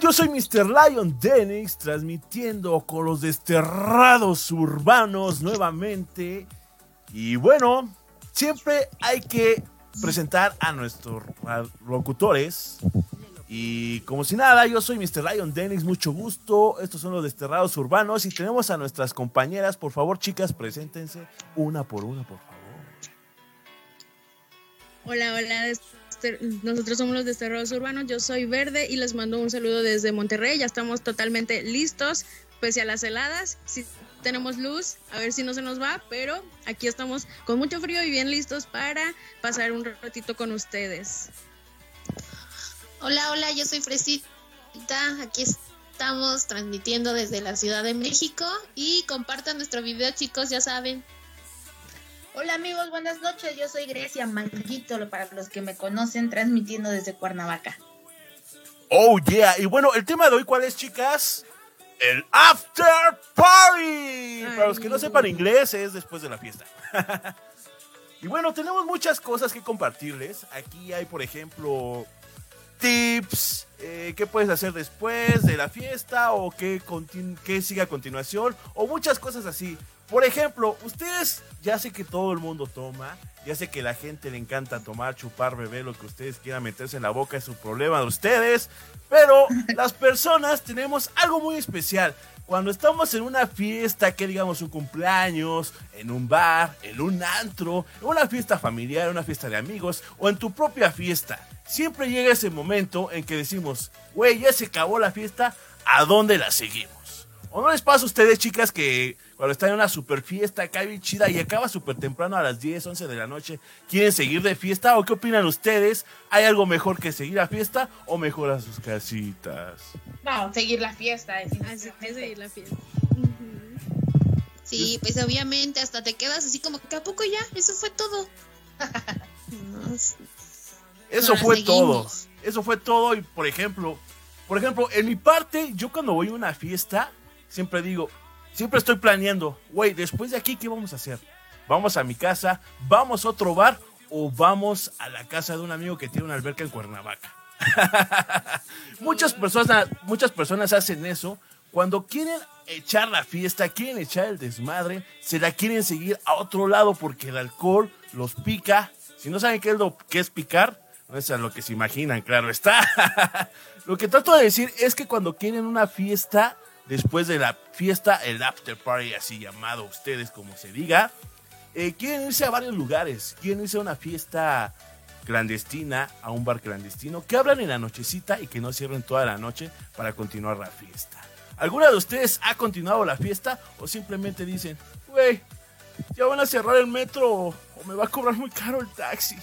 Yo soy Mr. Lion Dennis, transmitiendo con los desterrados urbanos nuevamente. Y bueno, siempre hay que presentar a nuestros locutores. Y como si nada, yo soy Mr. Lion Dennis, mucho gusto. Estos son los desterrados urbanos y tenemos a nuestras compañeras. Por favor, chicas, preséntense una por una, por favor. Hola, hola, nosotros somos los desterrados urbanos. Yo soy Verde y les mando un saludo desde Monterrey. Ya estamos totalmente listos, pese a las heladas. Si tenemos luz, a ver si no se nos va, pero aquí estamos con mucho frío y bien listos para pasar un ratito con ustedes. Hola, hola, yo soy Fresita. Aquí estamos transmitiendo desde la Ciudad de México y compartan nuestro video, chicos, ya saben. Hola amigos, buenas noches. Yo soy Grecia Manguito, para los que me conocen, transmitiendo desde Cuernavaca. Oh yeah, y bueno, el tema de hoy, ¿cuál es, chicas? El After Party. para los que no sepan inglés, es después de la fiesta. y bueno, tenemos muchas cosas que compartirles. Aquí hay, por ejemplo, tips, eh, qué puedes hacer después de la fiesta o qué, qué sigue a continuación o muchas cosas así. Por ejemplo, ustedes ya sé que todo el mundo toma, ya sé que la gente le encanta tomar, chupar, beber, lo que ustedes quieran meterse en la boca es su problema de ustedes, pero las personas tenemos algo muy especial. Cuando estamos en una fiesta, que digamos un cumpleaños, en un bar, en un antro, en una fiesta familiar, una fiesta de amigos o en tu propia fiesta, siempre llega ese momento en que decimos, güey, ya se acabó la fiesta, ¿a dónde la seguimos? ¿O no les pasa a ustedes, chicas, que cuando están en una super fiesta acá bien chida y acaba súper temprano a las 10, 11 de la noche, quieren seguir de fiesta? ¿O qué opinan ustedes? ¿Hay algo mejor que seguir a fiesta o mejor a sus casitas? No, seguir la fiesta, Así que seguir la fiesta. Sí, pues obviamente hasta te quedas así como que a poco ya, eso fue todo. eso fue todo. Eso fue todo y por ejemplo, por ejemplo, en mi parte, yo cuando voy a una fiesta, siempre digo, siempre estoy planeando, güey, después de aquí, ¿qué vamos a hacer? ¿Vamos a mi casa? ¿Vamos a otro bar? ¿O vamos a la casa de un amigo que tiene una alberca en Cuernavaca? muchas, personas, muchas personas hacen eso cuando quieren echar la fiesta, quieren echar el desmadre, se la quieren seguir a otro lado porque el alcohol los pica. Si no saben qué es lo que es picar, no es a lo que se imaginan, claro está. lo que trato de decir es que cuando quieren una fiesta, después de la fiesta, el after party, así llamado ustedes como se diga, eh, quieren irse a varios lugares, quieren irse a una fiesta clandestina, a un bar clandestino, que hablan en la nochecita y que no cierren toda la noche para continuar la fiesta. ¿Alguna de ustedes ha continuado la fiesta o simplemente dicen, güey, ya van a cerrar el metro o me va a cobrar muy caro el taxi?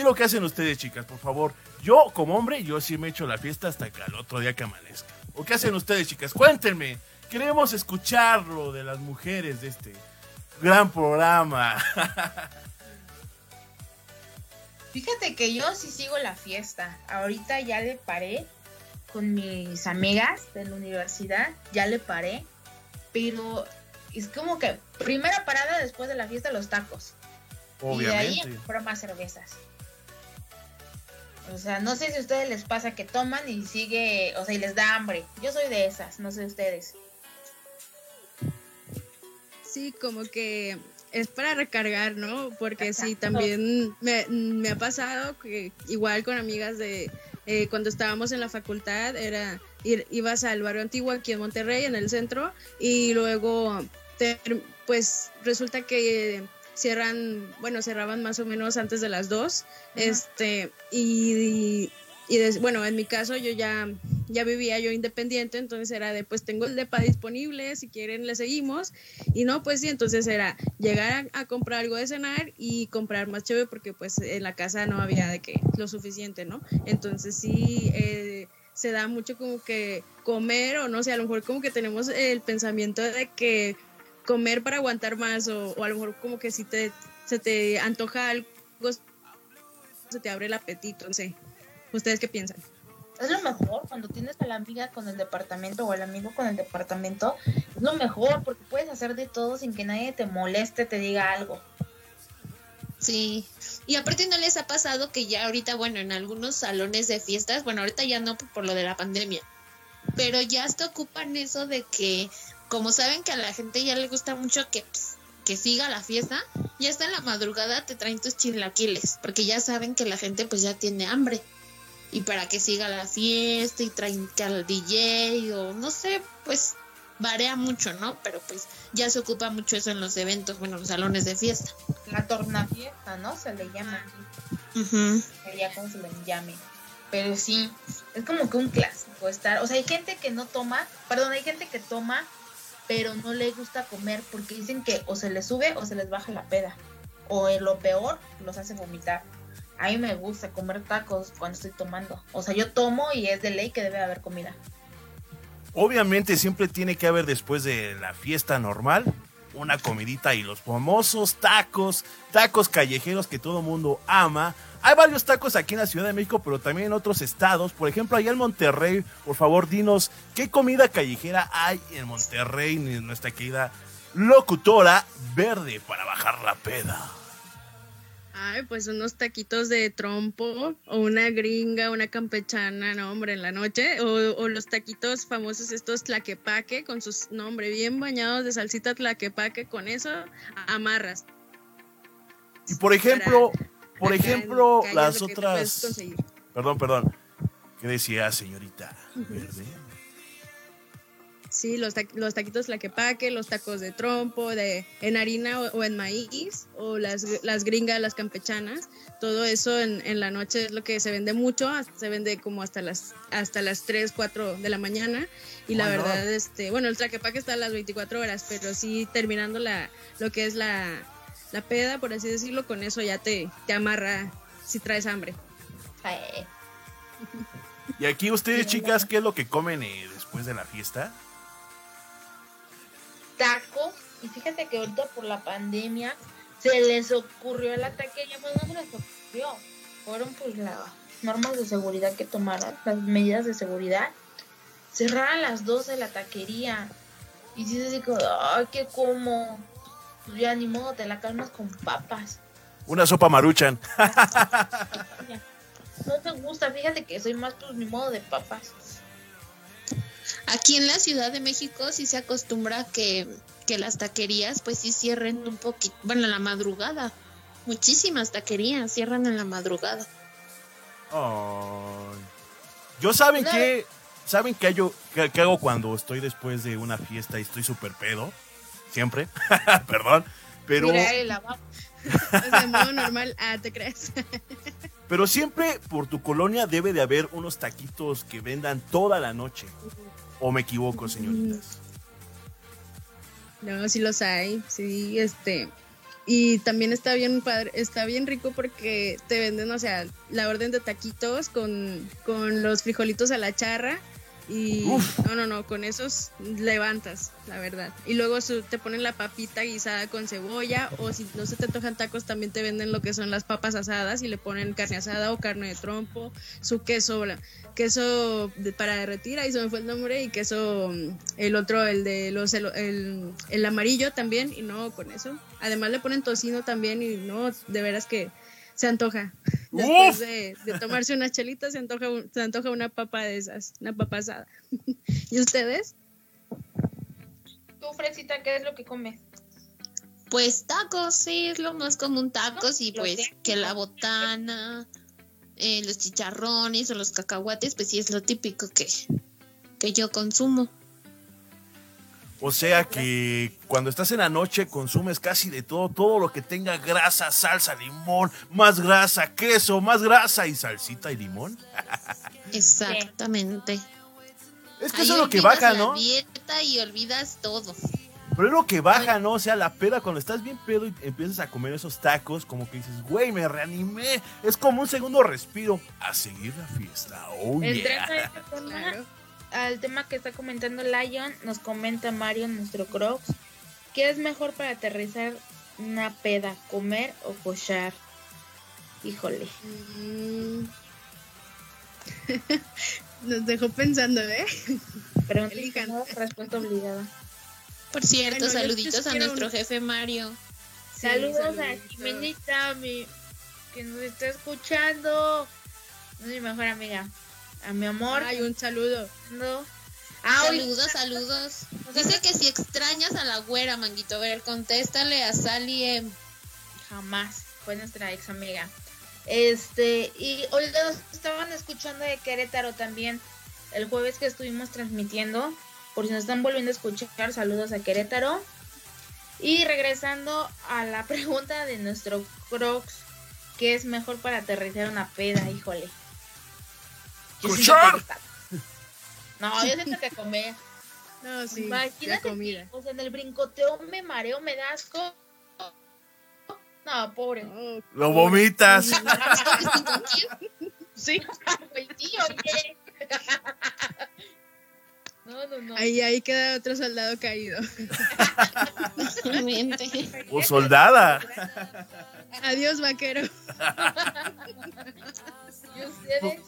¿Qué es lo que hacen ustedes, chicas? Por favor, yo como hombre, yo sí me echo la fiesta hasta que al otro día que amanezca. ¿O qué hacen ustedes, chicas? Cuéntenme. Queremos escucharlo de las mujeres de este gran programa. Fíjate que yo sí sigo la fiesta. Ahorita ya le paré con mis amigas de la universidad, ya le paré. Pero es como que primera parada después de la fiesta los tacos. Obviamente. Y de ahí más cervezas. O sea, no sé si a ustedes les pasa que toman y sigue, o sea, y les da hambre. Yo soy de esas, no sé ustedes. Sí, como que es para recargar, ¿no? Porque sí, también me, ha pasado que igual con amigas de eh, cuando estábamos en la facultad, era ir, ibas al barrio antiguo aquí en Monterrey, en el centro, y luego, pues resulta que cierran, bueno, cerraban más o menos antes de las 2. Este, y, y, bueno, en mi caso yo ya, ya vivía yo independiente, entonces era de, pues tengo el DEPA disponible, si quieren le seguimos. Y no, pues sí, entonces era llegar a, comprar algo de cenar y comprar más chévere porque pues en la casa no había de que lo suficiente, ¿no? Entonces sí... Eh, se da mucho como que comer o no sé, a lo mejor como que tenemos el pensamiento de que comer para aguantar más o, a lo mejor como que si te, se te antoja algo, se te abre el apetito, no sé. ¿Ustedes qué piensan? Es lo mejor cuando tienes a la amiga con el departamento o al amigo con el departamento, es lo mejor porque puedes hacer de todo sin que nadie te moleste, te diga algo. Sí, y aparte no les ha pasado que ya ahorita, bueno, en algunos salones de fiestas, bueno, ahorita ya no por lo de la pandemia, pero ya hasta ocupan eso de que, como saben que a la gente ya le gusta mucho que, pues, que siga la fiesta, ya hasta en la madrugada te traen tus chilaquiles, porque ya saben que la gente pues ya tiene hambre. Y para que siga la fiesta y traen que al DJ o no sé, pues varía mucho, ¿no? Pero pues ya se ocupa mucho eso en los eventos, bueno, los salones de fiesta. La tornafiesta, ¿no? Se le llama. Ujú. Ya como se le llame. Pero sí, es como que un clásico estar. O sea, hay gente que no toma, perdón, hay gente que toma, pero no le gusta comer porque dicen que o se les sube o se les baja la peda. O en lo peor, los hace vomitar. A mí me gusta comer tacos cuando estoy tomando. O sea, yo tomo y es de ley que debe haber comida. Obviamente siempre tiene que haber después de la fiesta normal una comidita y los famosos tacos, tacos callejeros que todo mundo ama. Hay varios tacos aquí en la Ciudad de México, pero también en otros estados. Por ejemplo, allá en Monterrey, por favor, dinos qué comida callejera hay en Monterrey, en nuestra querida locutora verde para bajar la peda. Ay, pues unos taquitos de trompo o una gringa, una campechana, no, hombre, en la noche. O, o los taquitos famosos estos tlaquepaque con sus, nombre, bien bañados de salsita tlaquepaque. Con eso amarras. Y por ejemplo, por ejemplo, las otras... Perdón, perdón. ¿Qué decía señorita verde? Sí, los, ta- los taquitos tlaquepaque, los tacos de trompo, de en harina o, o en maíz, o las, las gringas, las campechanas, todo eso en, en la noche es lo que se vende mucho, se vende como hasta las hasta las 3, 4 de la mañana. Y la Oh verdad, este, bueno, el tlaquepaque está a las 24 horas, pero sí terminando la, lo que es la, la peda, por así decirlo, con eso ya te, te amarra si traes hambre. Y aquí ustedes, chicas, ¿qué es lo que comen eh, después de la fiesta? Tacos. Y fíjate que ahorita por la pandemia se les ocurrió a la taquería, pues no se les ocurrió. Fueron pues las normas de seguridad que tomaran, las medidas de seguridad. Cerrar a las 12 la taquería. Y si así como, ay, ¿qué como? Pues ya ni modo, te la calmas con papas. Una sopa maruchan. No te gusta, fíjate que soy más pues ni modo de papas. Aquí en la Ciudad de México sí se acostumbra que, que las taquerías pues sí cierren un poquito, bueno, en la madrugada. Muchísimas taquerías cierran en la madrugada. Ay. Yo saben No. que saben que yo que, que hago cuando estoy después de una fiesta y estoy súper pedo, siempre, perdón, pero Mira, el modo normal, ah, te crees. pero siempre por tu colonia debe de haber unos taquitos que vendan toda la noche. ¿O me equivoco, señoritas? No, sí los hay, sí, este. Y también está bien padre, está bien rico porque te venden, o sea, la orden de taquitos con, con los frijolitos a la charra. Y Uf. no, no, no, con esos levantas, la verdad. Y luego su- te ponen la papita guisada con cebolla, o si no se te tojan tacos, también te venden lo que son las papas asadas y le ponen carne asada o carne de trompo, su queso, queso de- para derretir, ahí se me fue el nombre, y queso, mm, el otro, el de los, el, el, el amarillo también, y no, con eso. Además le ponen tocino también, y no, de veras que se antoja. Después de, de tomarse una chelita, se antoja, un- se antoja una papa de esas, una papa asada. ¿Y ustedes? Tú, Fresita, ¿qué es lo que comes? Pues tacos, sí, es lo más común, tacos y pues que la botana, eh, los chicharrones o los cacahuates, pues sí es lo típico que, que yo consumo. O sea que cuando estás en la noche consumes casi de todo, todo lo que tenga grasa, salsa, limón, más grasa, queso, más grasa y salsita y limón. Exactamente. Es que Ahí eso es lo que baja, la ¿no? dieta y olvidas todo. Pero es lo que baja, ¿no? O sea, la peda, cuando estás bien pedo y empiezas a comer esos tacos, como que dices, güey, me reanimé. Es como un segundo respiro. A seguir la fiesta. Oh, yeah. al tema que está comentando Lion, nos comenta Mario, nuestro Crocs, ¿qué es mejor para aterrizar una peda, comer o cochar? Híjole. Mm. Nos dejó pensando, ¿eh? Pregunta Elijan. incómoda, respuesta obligada. Por cierto, Bueno, saluditos a nuestro un- jefe Mario. Sí, Saludos a. Jimenita, mi, que nos está escuchando. Es mi mejor amiga. A mi amor. Ay, un saludo. no, Saludos, saludos. Dice que si extrañas a la güera, Manguito. A ver, contéstale a Sally M. Jamás. Fue nuestra ex amiga. Este, y hoy los estaban escuchando de Querétaro también. El jueves que estuvimos transmitiendo. Por si nos están volviendo a escuchar, saludos a Querétaro. Y regresando a la pregunta de nuestro Crocs, ¿qué es mejor para aterrizar una peda? Híjole. Está- No, yo siento que comer. No, sí, Imagínate la comida. que, o sea, en el brincoteo me mareo, me da asco. No, pobre. Oh, Lo vomitas. Sí, el tío, oye. No, no, no. ahí, ahí queda otro soldado caído. O soldada. Adiós, vaquero. ¿Y ustedes?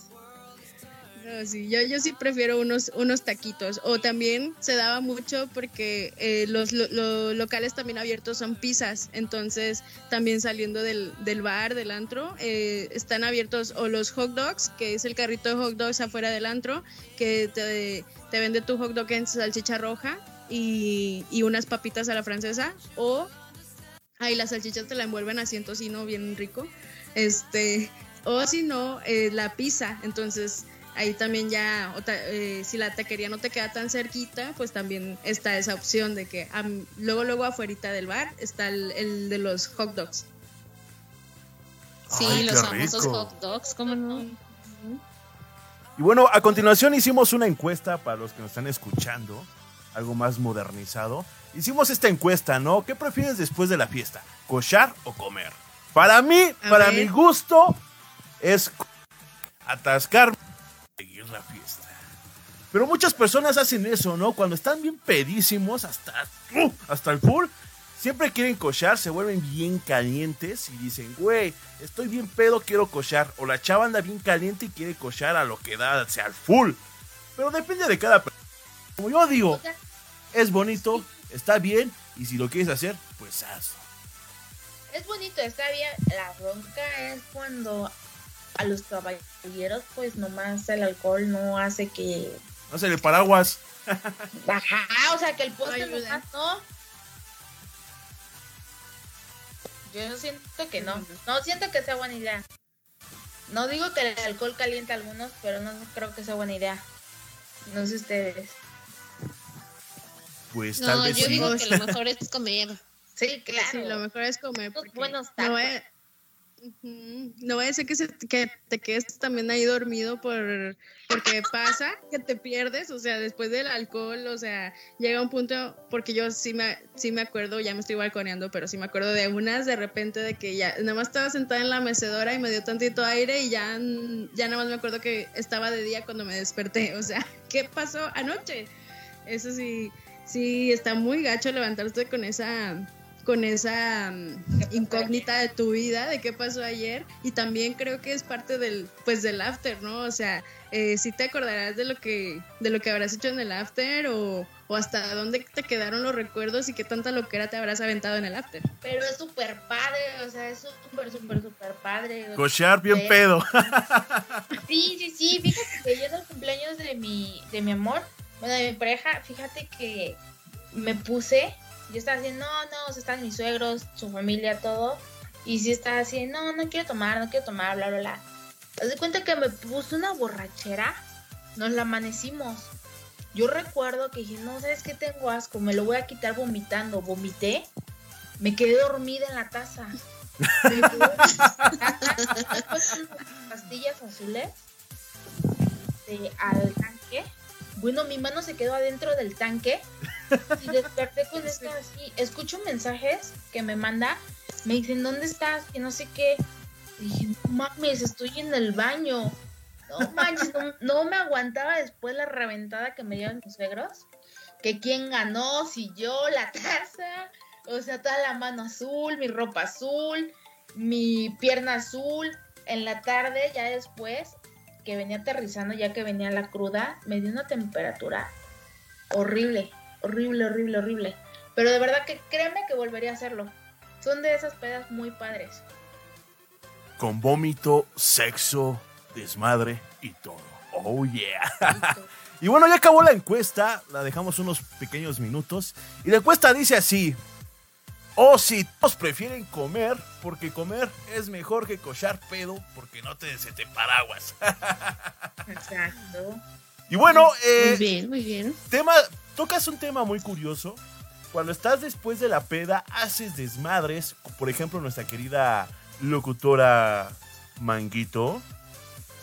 No, sí, yo, yo sí prefiero unos, unos taquitos. O también se daba mucho porque eh, los lo- lo- locales también abiertos son pizzas. Entonces, también saliendo del, del bar, del antro, eh, están abiertos o los hot dogs, que es el carrito de hot dogs afuera del antro, que te, te vende tu hot dog en salchicha roja y, y unas papitas a la francesa. O, ay, la salchicha te la envuelven así en tocino bien rico. Este, o si no, eh, la pizza. Entonces, ahí también ya, o ta- eh, si la taquería no te queda tan cerquita, pues también está esa opción de que luego, luego afuerita del bar está el, el de los hot dogs. Sí, Ay, los famosos rico. hot dogs, ¿cómo no? Y bueno, a continuación hicimos una encuesta para los que nos están escuchando, algo más modernizado. Hicimos esta encuesta, ¿no? ¿Qué prefieres después de la fiesta? ¿Cochar o comer? Para mí, A para ver. mi gusto, es co- atascar, seguir la fiesta. Pero muchas personas hacen eso, ¿no? Cuando están bien pedísimos, hasta, ¡uh! hasta el full, siempre quieren cochar, se vuelven bien calientes y dicen, güey, estoy bien pedo, quiero cochar. O la chava anda bien caliente y quiere cochar a lo que da, o sea, al full. Pero depende de cada persona. Como yo digo, es bonito, está bien, y si lo quieres hacer, pues hazlo. es bonito, está bien. La bronca es cuando a los caballeros, pues nomás el alcohol no hace que. No se le paraguas. Ajá, o sea, que el postre Ayuda. nomás no. Yo siento que no. No siento que sea buena idea. No digo que el alcohol caliente a algunos, pero no creo que sea buena idea. No sé ustedes. Pues tal No, vez yo sí. digo que lo mejor es comer. Sí, claro. Sí, lo mejor es comer. Unos buenos no tacos. No vaya a ser que, se- que te quedes también ahí dormido por porque pasa que te pierdes, o sea, después del alcohol, o sea, llega un punto, porque yo sí me, sí me acuerdo, ya me estoy balconeando, pero sí me acuerdo de unas de repente de que ya nada más estaba sentada en la mecedora y me dio tantito aire y ya, ya nada más me acuerdo que estaba de día cuando me desperté, o sea, ¿qué pasó anoche? Eso sí, sí, está muy gacho levantarse con esa con esa mm, incógnita de tu vida, de qué pasó ayer, y también creo que es parte del, pues del after, ¿no? O sea, eh, si te acordarás de lo que, de lo que habrás hecho en el after, o, o hasta dónde te quedaron los recuerdos y qué tanta loquera te habrás aventado en el after. Pero es súper padre, o sea, es súper, súper, súper padre. Cochar bien Sí. pedo. Sí, sí, sí, fíjate que yo en el cumpleaños de mi, de mi amor, bueno, de mi pareja, fíjate que me puse, yo estaba así, no, no, están mis suegros, su familia, todo, y sí estaba así, no, no quiero tomar, no quiero tomar, bla, bla, bla. Haz de cuenta que me puse una borrachera, nos la amanecimos. Yo recuerdo que dije, no, ¿sabes qué? Tengo asco, me lo voy a quitar vomitando. Vomité, me quedé dormida en la taza. Pastillas azules de- al tanque. Bueno, mi mano se quedó adentro del tanque y desperté con esto así. Escucho mensajes que me manda. Me dicen, ¿dónde estás? Y no sé qué. Y dije, mames, estoy en el baño. No manches, no, no me aguantaba después la reventada que me dieron mis suegros. Que quién ganó, si yo, la taza. O sea, toda la mano azul, mi ropa azul, mi pierna azul. En la tarde, ya después, que venía aterrizando, ya que venía la cruda, me dio una temperatura horrible, horrible, horrible, horrible. Pero de verdad que créeme que volvería a hacerlo. Son de esas pedas muy padres. Con vómito, sexo, desmadre y todo. Oh yeah. Y bueno, ya acabó la encuesta, la dejamos unos pequeños minutos. Y la encuesta dice así. O si todos prefieren comer, porque comer es mejor que cochar pedo, porque no te se te paraguas. Exacto. Y bueno, eh, Muy bien, muy bien. tema, tocas un tema muy curioso. Cuando estás después de la peda, haces desmadres. Por ejemplo, nuestra querida locutora Manguito,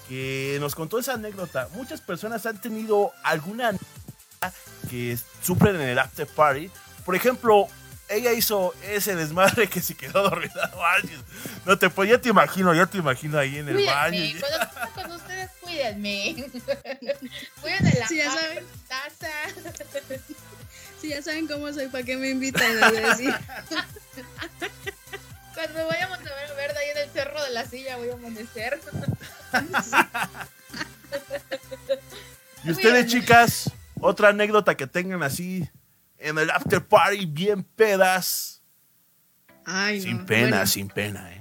que nos contó esa anécdota. Muchas personas han tenido alguna anécdota que sufren en el after party. Por ejemplo, ella hizo ese desmadre que se quedó dormida. No te pues, ya te imagino, ya te imagino ahí en el baño. Cuando con ustedes, cuídenme. Cuiden de la Sí, ya saben. taza. Si ya saben cómo soy, ¿para qué me invitan a decir? Cuando vayamos a ver verde ahí en el cerro de la silla, voy a amanecer. Y ustedes, chicas, otra anécdota que tengan así en el after party, bien pedas. Ay, no. Sin pena, Bueno, sin pena, ¿eh?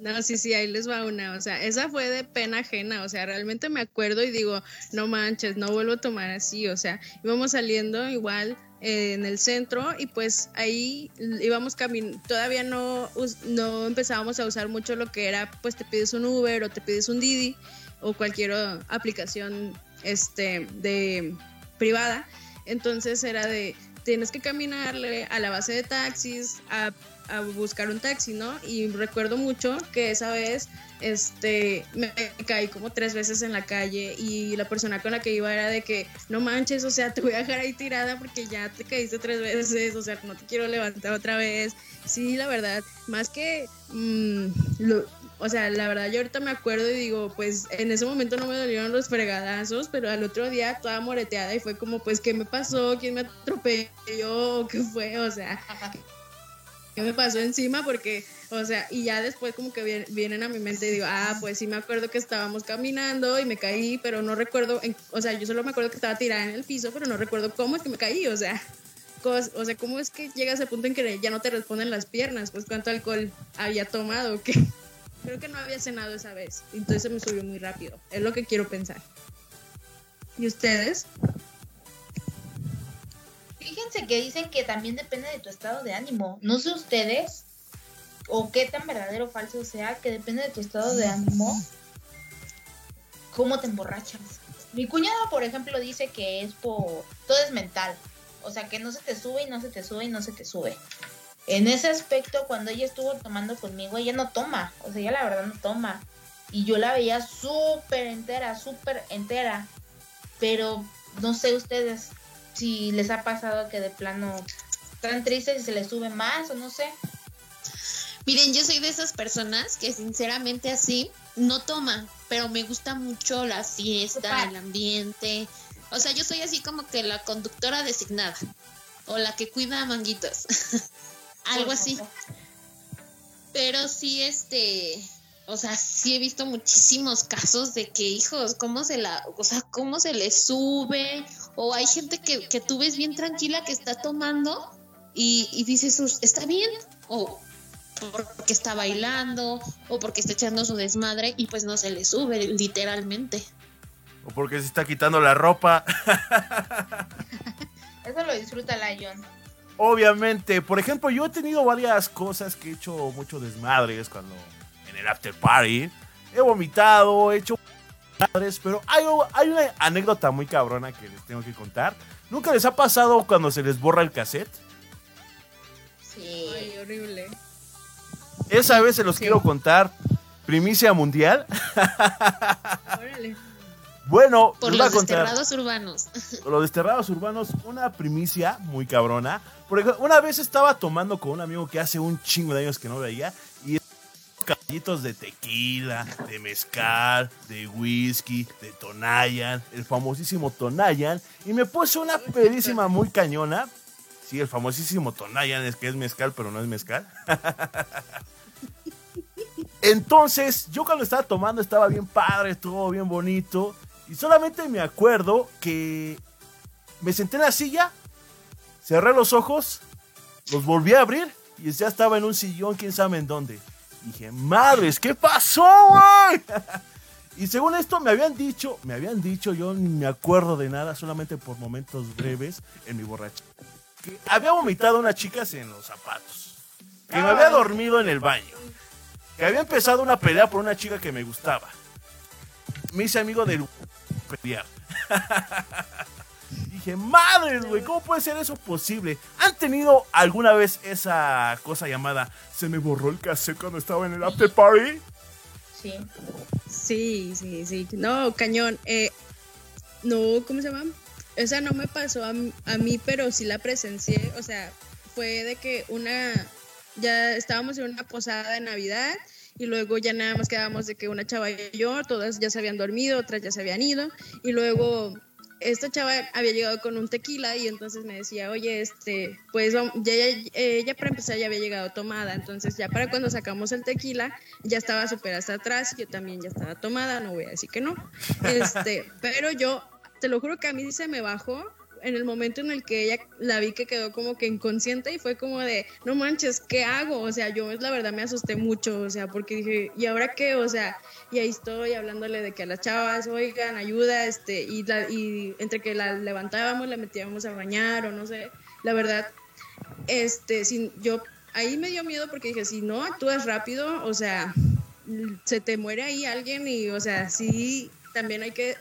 No, sí, sí, ahí les va una. O sea, esa fue de pena ajena. O sea, realmente me acuerdo y digo, no manches, no vuelvo a tomar así. O sea, íbamos saliendo igual eh, en el centro y pues ahí íbamos caminando. Todavía no, no empezábamos a usar mucho lo que era, pues te pides un Uber o te pides un Didi o cualquier aplicación este, de privada. Entonces era de, tienes que caminarle a la base de taxis, a a buscar un taxi, ¿no? Y recuerdo mucho que esa vez este me caí como tres veces en la calle y la persona con la que iba era de que no manches, o sea, te voy a dejar ahí tirada porque ya te caíste tres veces, o sea, no te quiero levantar otra vez. Sí, la verdad, más que mm, lo- o sea, la verdad yo ahorita me acuerdo y digo, pues en ese momento no me dolieron los fregadazos, pero al otro día toda moreteada y fue como, pues, ¿qué me pasó? ¿Quién me atropelló? ¿Qué fue? O sea, ¿qué me pasó encima? Porque, o sea, y ya después como que vien- vienen a mi mente y digo, ah, pues sí me acuerdo que estábamos caminando y me caí, pero no recuerdo, en- o sea, yo solo me acuerdo que estaba tirada en el piso, pero no recuerdo cómo es que me caí, o sea, cos- o sea, cómo es que llega ese punto en que ya no te responden las piernas, pues cuánto alcohol había tomado, o qué. Creo que no había cenado esa vez, entonces se me subió muy rápido, es lo que quiero pensar. ¿Y ustedes? Fíjense que dicen que también depende de tu estado de ánimo. No sé ustedes, o qué tan verdadero o falso sea, que depende de tu estado de ánimo, cómo te emborrachas. Mi cuñado, por ejemplo, dice que es por. Todo es mental. O sea, que no se te sube y no se te sube y no se te sube. En ese aspecto, cuando ella estuvo tomando conmigo, ella no toma. O sea, ella la verdad no toma. Y yo la veía súper entera, súper entera. Pero no sé ustedes si les ha pasado que de plano están tristes y se les sube más o no sé. Miren, yo soy de esas personas que sinceramente así no toma, pero me gusta mucho la fiesta, el ambiente. O sea, yo soy así como que la conductora designada o la que cuida a manguitos. Algo así. Pero sí, este, o sea, sí he visto muchísimos casos de que, hijos, cómo se la, o sea, cómo se le sube, o hay gente que, que tú ves bien tranquila que está tomando y, y dices, "Us- está bien, o porque está bailando, o porque está echando su desmadre y pues no se le sube, literalmente. O porque se está quitando la ropa. Eso lo disfruta la John. Obviamente, por ejemplo, yo he tenido varias cosas que he hecho mucho desmadres cuando en el after party. He vomitado, he hecho desmadres, pero hay, hay una anécdota muy cabrona que les tengo que contar. ¿Nunca les ha pasado cuando se les borra el cassette? Sí. Ay, horrible. Esa vez se los Sí. quiero contar. Primicia mundial. Órale. Bueno, Por los desterrados urbanos. los desterrados urbanos, una primicia muy cabrona. Por ejemplo, una vez estaba tomando con un amigo que hace un chingo de años que no veía de tequila, de mezcal, de whisky, de Tonayan, el famosísimo Tonayan, y me puse una pedísima muy cañona. Sí, el famosísimo Tonayan es que es mezcal, pero no es mezcal. Entonces, yo cuando estaba tomando estaba bien padre, estuvo bien bonito. Y solamente me acuerdo que me senté en la silla, cerré los ojos, los volví a abrir y ya estaba en un sillón, quién sabe en dónde. Dije, madres, ¿qué pasó, güey? Y según esto me habían dicho, me habían dicho, yo ni me acuerdo de nada, solamente por momentos breves en mi borracha, que había vomitado unas chicas en los zapatos, que me había dormido en el baño, que había empezado una pelea por una chica que me gustaba. Me hice amigo del pelear. Dije, madres, güey, ¿cómo puede ser eso posible? ¿Han tenido alguna vez esa cosa llamada se me borró el cassette cuando estaba en el after party? Sí. Sí, sí, sí. No, cañón. Eh, no, ¿cómo se llama? Esa no me pasó a, a mí, pero sí la presencié. O sea, fue de que una. Ya estábamos en una posada de Navidad y luego ya nada más quedábamos de que una chava y yo, todas ya se habían dormido, otras ya se habían ido y luego esta chava había llegado con un tequila y entonces me decía, oye, este, pues ya, ella para empezar ya había llegado tomada, entonces ya para cuando sacamos el tequila ya estaba súper hasta atrás, yo también ya estaba tomada, no voy a decir que no, este, pero yo, te lo juro que a mí se me bajó en el momento en el que ella la vi que quedó como que inconsciente y fue como de, no manches, ¿qué hago? O sea, yo la verdad me asusté mucho, o sea, porque dije, ¿y ahora qué? O sea, y ahí estoy hablándole de que a las chavas, oigan, ayuda, este, y, y entre que la levantábamos, la metíamos a bañar o no sé, la verdad, este, sin, yo ahí me dio miedo porque dije, si no actúas rápido, o sea, se te muere ahí alguien y, o sea, sí, también hay que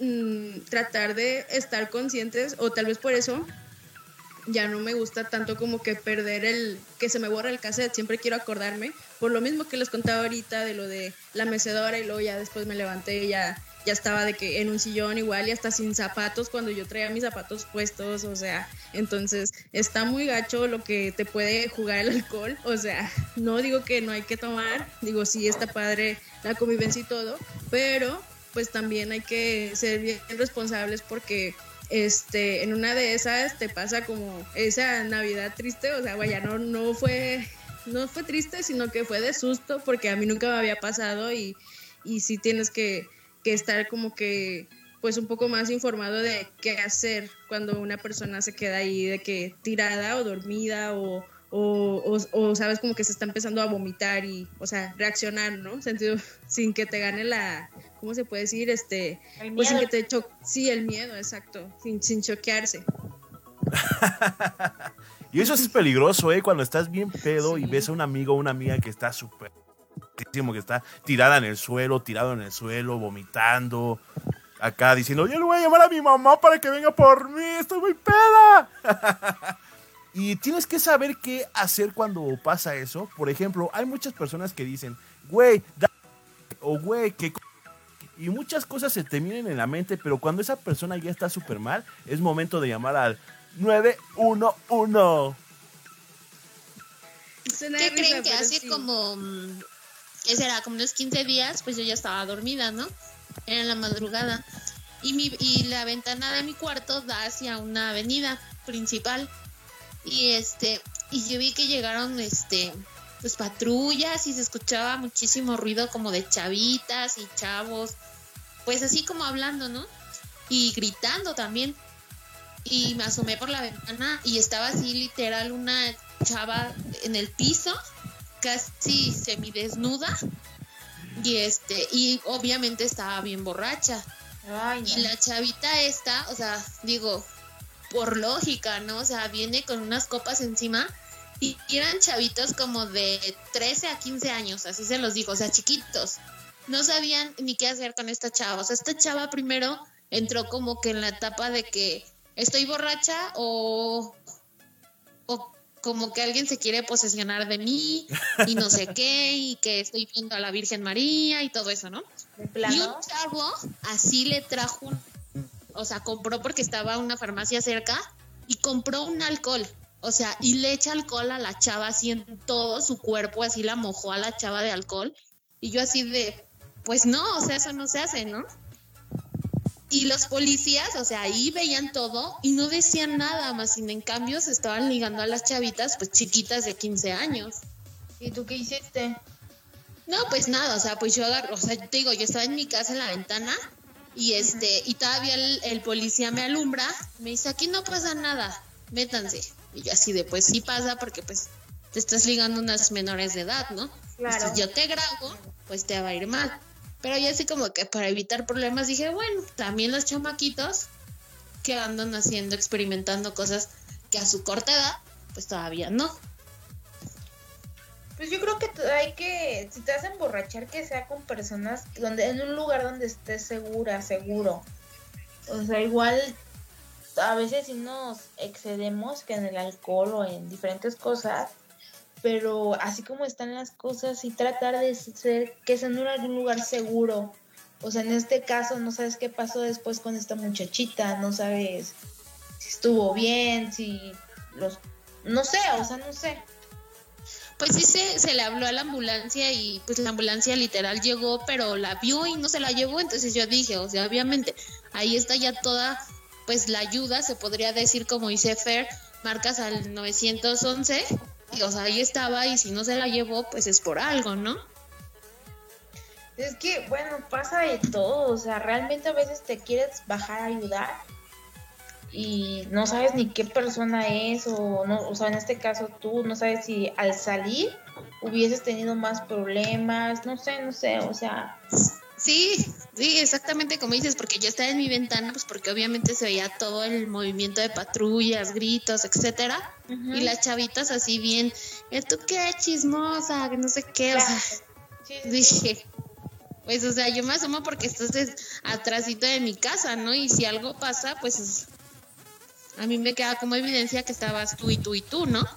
Mm, tratar de estar conscientes o tal vez por eso ya no me gusta tanto como que perder el que se me borra el cassette, siempre quiero acordarme, por lo mismo que les contaba ahorita de lo de la mecedora y luego ya después me levanté y ya ya estaba de que en un sillón igual y hasta sin zapatos cuando yo traía mis zapatos puestos, o sea, entonces está muy gacho lo que te puede jugar el alcohol, o sea, no digo que no hay que tomar, digo sí está padre la convivencia y todo, pero pues también hay que ser bien responsables porque este en una de esas te pasa como esa Navidad triste, o sea, vaya, no no fue no fue triste, sino que fue de susto porque a mí nunca me había pasado y y sí tienes que, que estar como que pues un poco más informado de qué hacer cuando una persona se queda ahí de que tirada o dormida o, o, o, sabes como que se está empezando a vomitar y, o sea, reaccionar, ¿no? Sentido, sin que te gane la, ¿cómo se puede decir? Este, pues sin que te cho sí, el miedo, exacto, sin, sin choquearse. y eso es peligroso, ¿eh? Cuando estás bien pedo y ves a un amigo o una amiga que está súper, que está tirada en el suelo, tirado en el suelo, vomitando, acá diciendo, yo le voy a llamar a mi mamá para que venga por mí, estoy muy peda. Y tienes que saber qué hacer cuando pasa eso. Por ejemplo, hay muchas personas que dicen, güey, o güey, que... Y muchas cosas se te vienen en la mente, pero cuando esa persona ya está súper mal, es momento de llamar al 911. ¿Qué creen que hace como, mm, qué será, como unos 15 días, pues yo ya estaba dormida, ¿no? Era en la madrugada. Y, mi, y la ventana de mi cuarto da hacia una avenida principal y este y yo vi que llegaron este pues patrullas y se escuchaba muchísimo ruido como de chavitas y chavos pues así como hablando no y gritando también. Y me asomé por la ventana y estaba así literal una chava en el piso casi semidesnuda. Y este y obviamente estaba bien borracha. Y la chavita esta o sea digo por lógica, ¿no? O sea, viene con unas copas encima y eran chavitos como de 13 a 15 años, así se los digo, o sea, chiquitos. No sabían ni qué hacer con esta chava. O sea, esta chava primero entró como que en la etapa de que estoy borracha o, o como que alguien se quiere posesionar de mí y no sé qué, y que estoy viendo a la Virgen María y todo eso, ¿no? Y un chavo así le trajo un o sea, compró porque estaba una farmacia cerca y compró un alcohol. O sea, y le echa alcohol a la chava así en todo su cuerpo, así la mojó a la chava de alcohol. Y yo así de, pues no, o sea, eso no se hace, ¿no? Y los policías, o sea, ahí veían todo y no decían nada más, sin en cambio se estaban ligando a las chavitas, pues chiquitas de 15 años. ¿Y tú qué hiciste? No, pues nada, o sea, pues yo agarro, o sea, te digo, yo estaba en mi casa en la ventana y este, y todavía el, policía me alumbra, me dice, aquí no pasa nada, métanse. Y yo así de, pues sí pasa porque pues te estás ligando unas menores de edad, ¿no? Claro. si yo te grabo, pues te va a ir mal. Pero ya así como que para evitar problemas dije, bueno, también los chamaquitos que andan haciendo, experimentando cosas que a su corta edad, pues todavía no. Pues yo creo que hay que, si te vas a emborrachar, que sea con personas donde, en un lugar donde estés segura, seguro. O sea, igual a veces sí nos excedemos que en el alcohol o en diferentes cosas, pero así como están las cosas y tratar de ser que sea en algún lugar seguro. O sea, en este caso no sabes qué pasó después con esta muchachita, no sabes si estuvo bien, si los no sé, o sea, no sé. Pues sí se, se le habló a la ambulancia y pues la ambulancia literal llegó, pero la vio y no se la llevó, entonces yo dije, o sea, obviamente ahí está ya toda pues la ayuda, se podría decir como dice Fer, marcas al 911 y o sea, ahí estaba y si no se la llevó, pues es por algo, ¿no? Es que, bueno, pasa de todo, o sea, realmente a veces te quieres bajar a ayudar y no sabes ni qué persona es o no, o sea, en este caso tú no sabes si al salir hubieses tenido más problemas, no sé, no sé, o sea, Sí, sí, exactamente como dices, porque yo estaba en mi ventana, pues porque obviamente se veía todo el movimiento de patrullas, gritos, etcétera, y las chavitas así bien, ¿tú qué chismosa? Que no sé qué, o sea, dije, pues o sea, yo me asomo porque estás atrásito de mi casa, ¿no? Y si algo pasa, pues a mí me queda como evidencia que estabas tú y tú y tú, ¿no?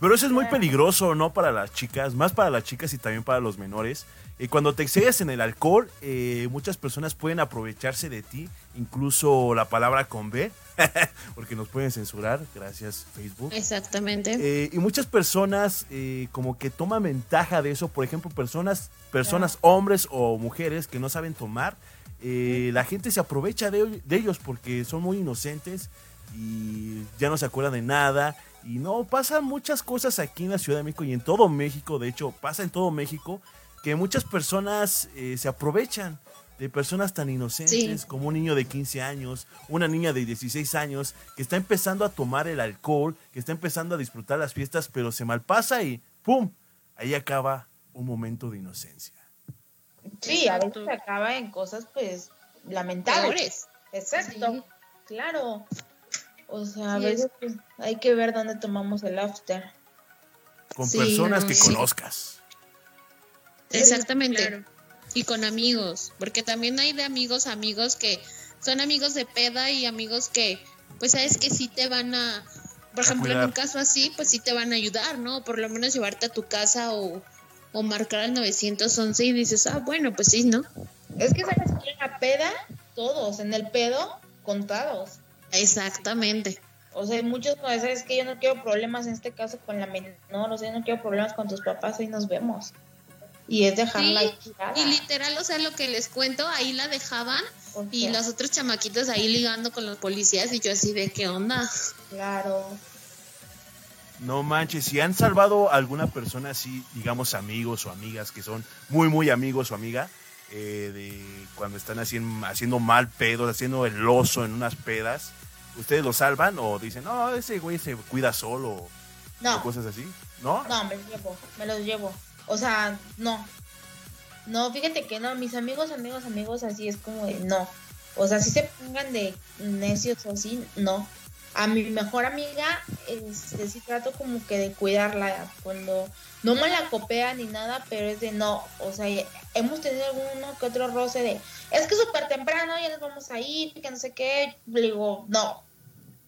Pero eso es muy peligroso, ¿no? Para las chicas, más para las chicas y también para los menores. Y cuando te excedes en el alcohol, eh, muchas personas pueden aprovecharse de ti, incluso la palabra con B, porque nos pueden censurar, gracias Facebook. Exactamente. Eh, y muchas personas eh, como que toman ventaja de eso, por ejemplo, personas, personas, hombres o mujeres que no saben tomar, la gente se aprovecha de, de ellos porque son muy inocentes y ya no se acuerdan de nada. Y no, pasan muchas cosas aquí en la Ciudad de México y en todo México, de hecho, pasa en todo México que muchas personas eh, se aprovechan de personas tan inocentes como un niño de 15 años, una niña de 16 años, que está empezando a tomar el alcohol, que está empezando a disfrutar las fiestas, pero se malpasa y ¡pum! Ahí acaba un momento de inocencia. Sí, a veces acaba en cosas pues lamentables. Exacto, claro. O sea, a veces pues, hay que ver dónde tomamos el after. Con personas que conozcas. Exactamente. Y con amigos, porque también hay de amigos, amigos que son amigos de peda y amigos que, pues sabes que sí te van a, por ejemplo, en un caso así, pues sí te van a ayudar, ¿no? Por lo menos llevarte a tu casa o, o marcar al 911 y dices, ah, bueno, pues sí, ¿no? Es que sabes que en la peda, todos, en el pedo, contados. Exactamente. O sea, muchos veces es que yo no quiero problemas en este caso con la menor, o sea, yo no quiero problemas con tus papás, ahí nos vemos y es dejarla sí, Y literal, o sea, lo que les cuento, ahí la dejaban y los otros chamaquitos ahí ligando con los policías y yo así de qué onda. Claro. No manches, si han salvado a alguna persona así, digamos amigos o amigas que son muy, muy amigos o amiga, eh, de cuando están haciendo, haciendo mal pedos, haciendo el oso en unas pedas, ¿ustedes lo salvan o dicen, no, ese güey se cuida solo? No. O cosas así, ¿no? No, me los llevo, me los llevo. O sea, no. No, fíjate que no, mis amigos, amigos, amigos, así es como de no. O sea, si se pongan de necios o así, no. A mi mejor amiga, este, sí trato como que de cuidarla cuando no me la copea ni nada, pero es de no. O sea, hemos tenido alguno que otro roce de, es que súper temprano, ya nos vamos a ir, que no sé qué. Le digo, no,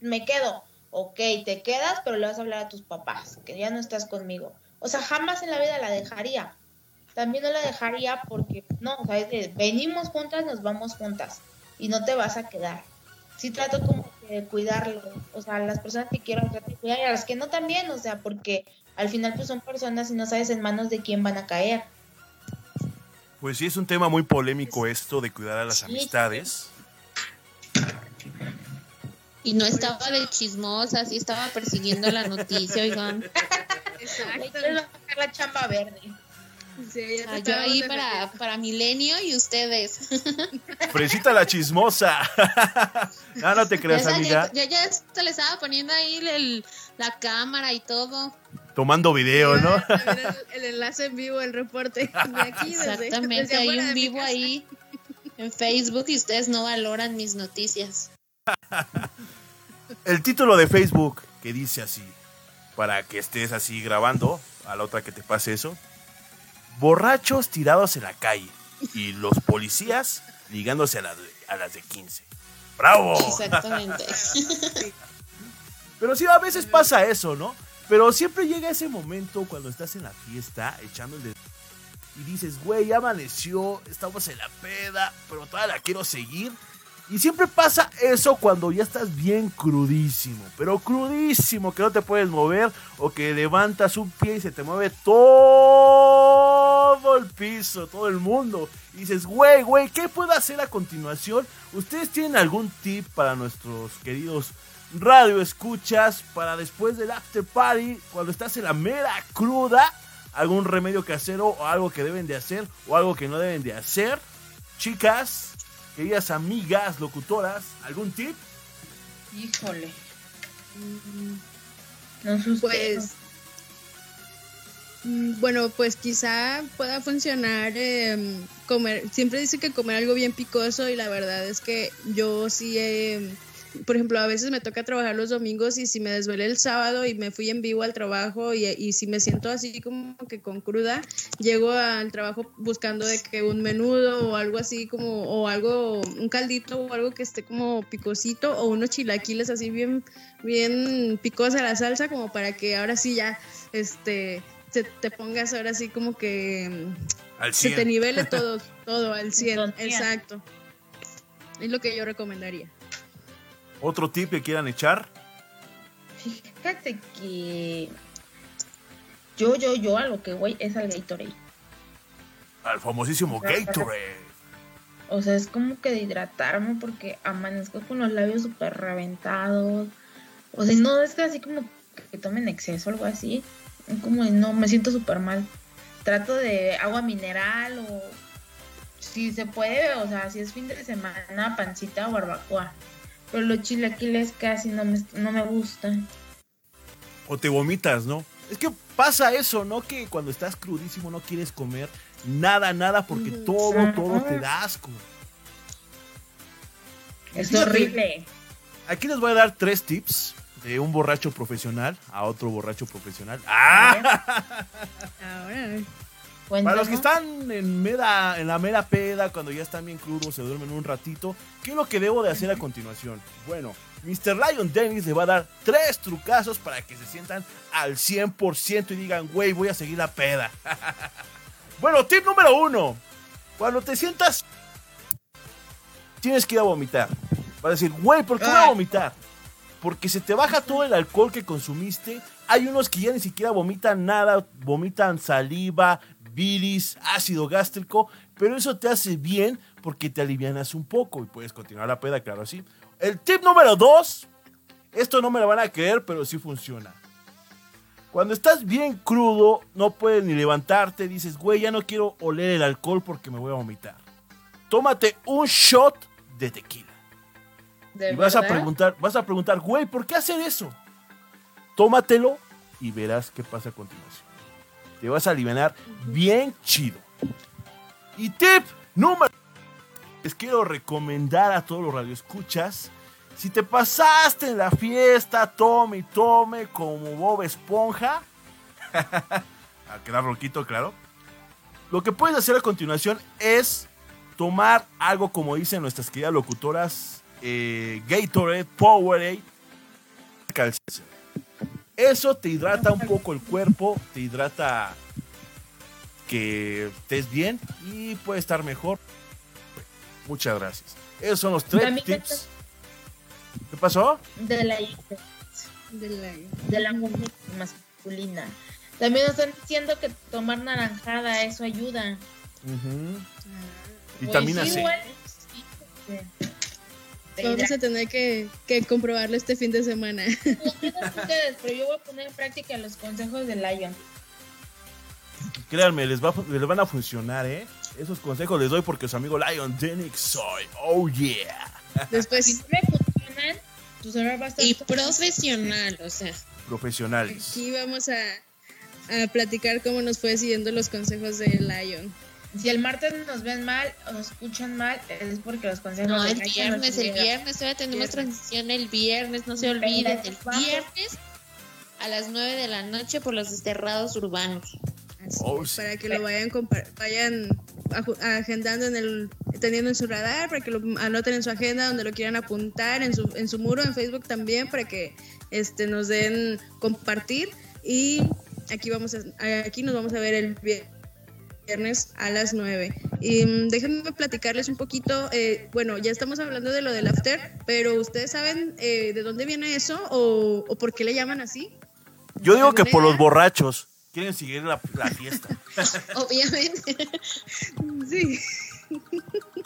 me quedo. Ok, te quedas, pero le vas a hablar a tus papás, que ya no estás conmigo. O sea, jamás en la vida la dejaría. También no la dejaría porque, no, o sea, venimos juntas, nos vamos juntas y no te vas a quedar. Sí trato como de cuidarlo, o sea, las personas que quiero tratar de cuidar y a las que no también, o sea, porque al final pues son personas y no sabes en manos de quién van a caer. Pues sí, es un tema muy polémico esto de cuidar a las amistades. Y no estaba de chismosa, sí estaba persiguiendo la noticia, oigan. Exacto. la chamba verde. Ah, yo ahí para, para Milenio y ustedes. Fresita la chismosa. no, no te creas, amiga. Ya, ya, se le estaba poniendo ahí el, la cámara y todo. Tomando video, ¿no? El, el enlace en vivo, el reporte. De aquí, desde- Exactamente, desde hay afuera un vivo ahí en Facebook y ustedes no valoran mis noticias. El título de Facebook que dice así, para que estés así grabando, a la otra que te pase eso. Borrachos tirados en la calle y los policías ligándose a las de, a las de 15. ¡Bravo! Exactamente. Pero sí, a veces pasa eso, ¿no? Pero siempre llega ese momento cuando estás en la fiesta echando el dedo y dices, güey, ya amaneció, estamos en la peda, pero todavía la quiero seguir. Y siempre pasa eso cuando ya estás bien crudísimo, pero crudísimo, que no te puedes mover o que levantas un pie y se te mueve todo el piso, todo el mundo. Y dices, güey, güey, ¿qué puedo hacer a continuación? ¿Ustedes tienen algún tip para nuestros queridos radio escuchas para después del after party, cuando estás en la mera cruda? ¿Algún remedio casero o algo que deben de hacer o algo que no deben de hacer? Chicas, queridas amigas, locutoras, ¿algún tip? Híjole. No sé ustedes. Pues, mm, bueno, pues quizá pueda funcionar eh, comer. Siempre dice que comer algo bien picoso y la verdad es que yo sí, eh, por ejemplo, a veces me toca trabajar los domingos y si me desvelé el sábado y me fui en vivo al trabajo y, y si me siento así como que con cruda, llego al trabajo buscando de que un menudo o algo así como, o algo, un caldito o algo que esté como picosito o unos chilaquiles así bien bien picosa la salsa como para que ahora sí ya este se te pongas ahora sí como que Al se 100. te nivele todo todo al 100 Con cien. exacto es lo que yo recomendaría ¿Otro tip que quieran echar? Fíjate que yo, yo, yo a lo que voy es al Gatorade. Al famosísimo Gatorade. O sea, es como que de hidratarme porque amanezco con los labios súper reventados. O sea, no es que así como que tomen exceso o algo así. Como de, no, me siento súper mal. Trato de agua mineral o si se puede, o sea, si es fin de semana, pancita o barbacoa. Pero los chilaquiles casi no me, no me gustan. O te vomitas, ¿no? Es que pasa eso, ¿no? Que cuando estás crudísimo no quieres comer nada, nada, porque todo, todo te da asco. Es horrible. Aquí les voy a dar tres tips de un borracho profesional a otro borracho profesional. ¡Ah! ahora Para los que están en, mera, en la mera peda, cuando ya están bien crudos, se duermen un ratito, ¿qué es lo que debo de hacer a continuación? Bueno, Mr. Lion Dennis le va a dar tres trucazos para que se sientan al 100% y digan, güey, voy a seguir la peda. bueno, tip número uno. Cuando te sientas, tienes que ir a vomitar. Vas a decir, güey, ¿por qué voy a vomitar? Porque se te baja todo el alcohol que consumiste. Hay unos que ya ni siquiera vomitan nada, vomitan saliva, bilis, ácido gástrico, pero eso te hace bien porque te alivianas un poco y puedes continuar la peda, claro, así. El tip número dos, esto no me lo van a creer, pero sí funciona. Cuando estás bien crudo, no puedes ni levantarte, dices, güey, ya no quiero oler el alcohol porque me voy a vomitar. Tómate un shot de tequila. ¿De Y vas a preguntar, vas a preguntar, güey, ¿por qué hacer eso? Tómatelo y verás qué pasa a continuación. Te vas a aliviar bien chido. Y tip número les quiero recomendar a todos los radioescuchas. Si te pasaste en la fiesta, tome y tome como Bob Esponja. a quedar roquito, claro. Lo que puedes hacer a continuación es tomar algo como dicen nuestras queridas locutoras eh, Gatorade, Powerade, Calcium. Eso te hidrata un poco el cuerpo, te hidrata que estés bien y puede estar mejor. Muchas gracias. Esos son los tres tips. ¿Qué pasó? De la, de la- de la mujer masculina. También nos están diciendo que tomar naranjada, eso ayuda. Ujú. ah, Vitamina Pues C. igual, sí, sí. Te Vamos a tener que, que comprobarlo este fin de semana. Ustedes, pero yo voy a poner en práctica los consejos de Lion. Créanme, les, va, a- les van a funcionar, ¿eh? Esos consejos les doy porque su amigo Lion Denix soy. Oh yeah. Si Después, no me funcionan, tu celular va a estar Y profesional, o sea. Profesionales. aquí vamos a, a platicar cómo nos fue siguiendo los consejos de Lion. Si el martes nos ven mal o nos escuchan mal, es porque los consejos No, el viernes, el viernes, todavía tenemos Viernes. transmisión el viernes, no se olviden, el viernes a las 9 de la noche por los desterrados urbanos. Así Oh, sí. para que lo vayan vayan agendando en el teniendo en su radar para que lo anoten en su agenda donde lo quieran apuntar en su en su muro en Facebook también para que este nos den compartir y aquí vamos a, aquí nos vamos a ver el vier- viernes a las 9 y mm, déjenme platicarles un poquito eh, bueno ya estamos hablando de lo del after pero ustedes saben eh, de dónde viene eso o, o por qué le llaman así Yo digo que ¿Alguna por los borrachos quieren seguir la, la fiesta. Obviamente. Sí.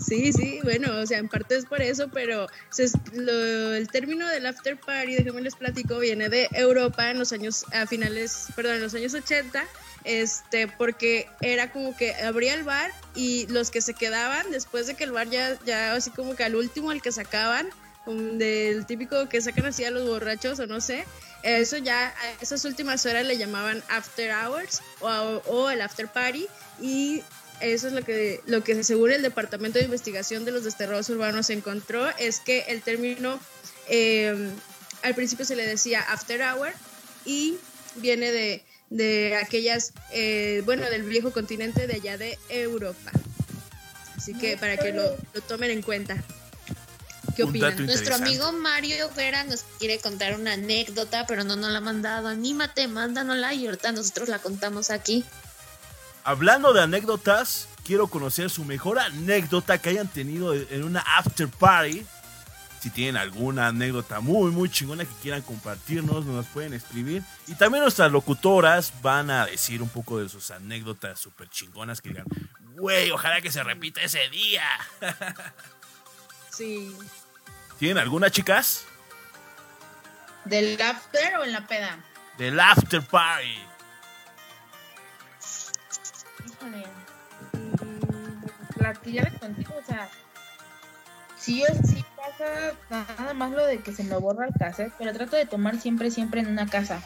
Sí, sí, bueno, o sea, en parte es por eso, pero se lo- el término del after party, déjenme les platico, viene de Europa en los años, a finales, perdón, en los años 80, este, porque era como que abría el bar y los que se quedaban después de que el bar ya, ya así como que al último el que sacaban, del típico que sacan así a los borrachos o no sé, eso ya, a esas últimas horas le llamaban after hours o, o el after party y eso es lo que, lo que según el Departamento de Investigación de los Desterrados Urbanos encontró, es que el término eh, al principio se le decía after hour y viene de, de aquellas, eh, bueno, del viejo continente de allá de Europa. Así que para que lo, lo tomen en cuenta. ¿Qué opinan? Nuestro amigo Mario Vera nos quiere contar una anécdota, pero no nos la ha mandado. Anímate, mándanosla y ahorita nosotros la contamos aquí. Hablando de anécdotas, quiero conocer su mejor anécdota que hayan tenido en una after party. Si tienen alguna anécdota muy, muy chingona que quieran compartirnos, nos pueden escribir. Y también nuestras locutoras van a decir un poco de sus anécdotas súper chingonas que digan, güey, ojalá que se repita ese día. Sí. ¿Tienen alguna, chicas? ¿Del after o en la peda? Del after party. Híjole. Mm, La que ya les conté, o sea, sí sí pasa nada más lo de que se me borra el cassette, pero trato de tomar siempre, siempre en una casa.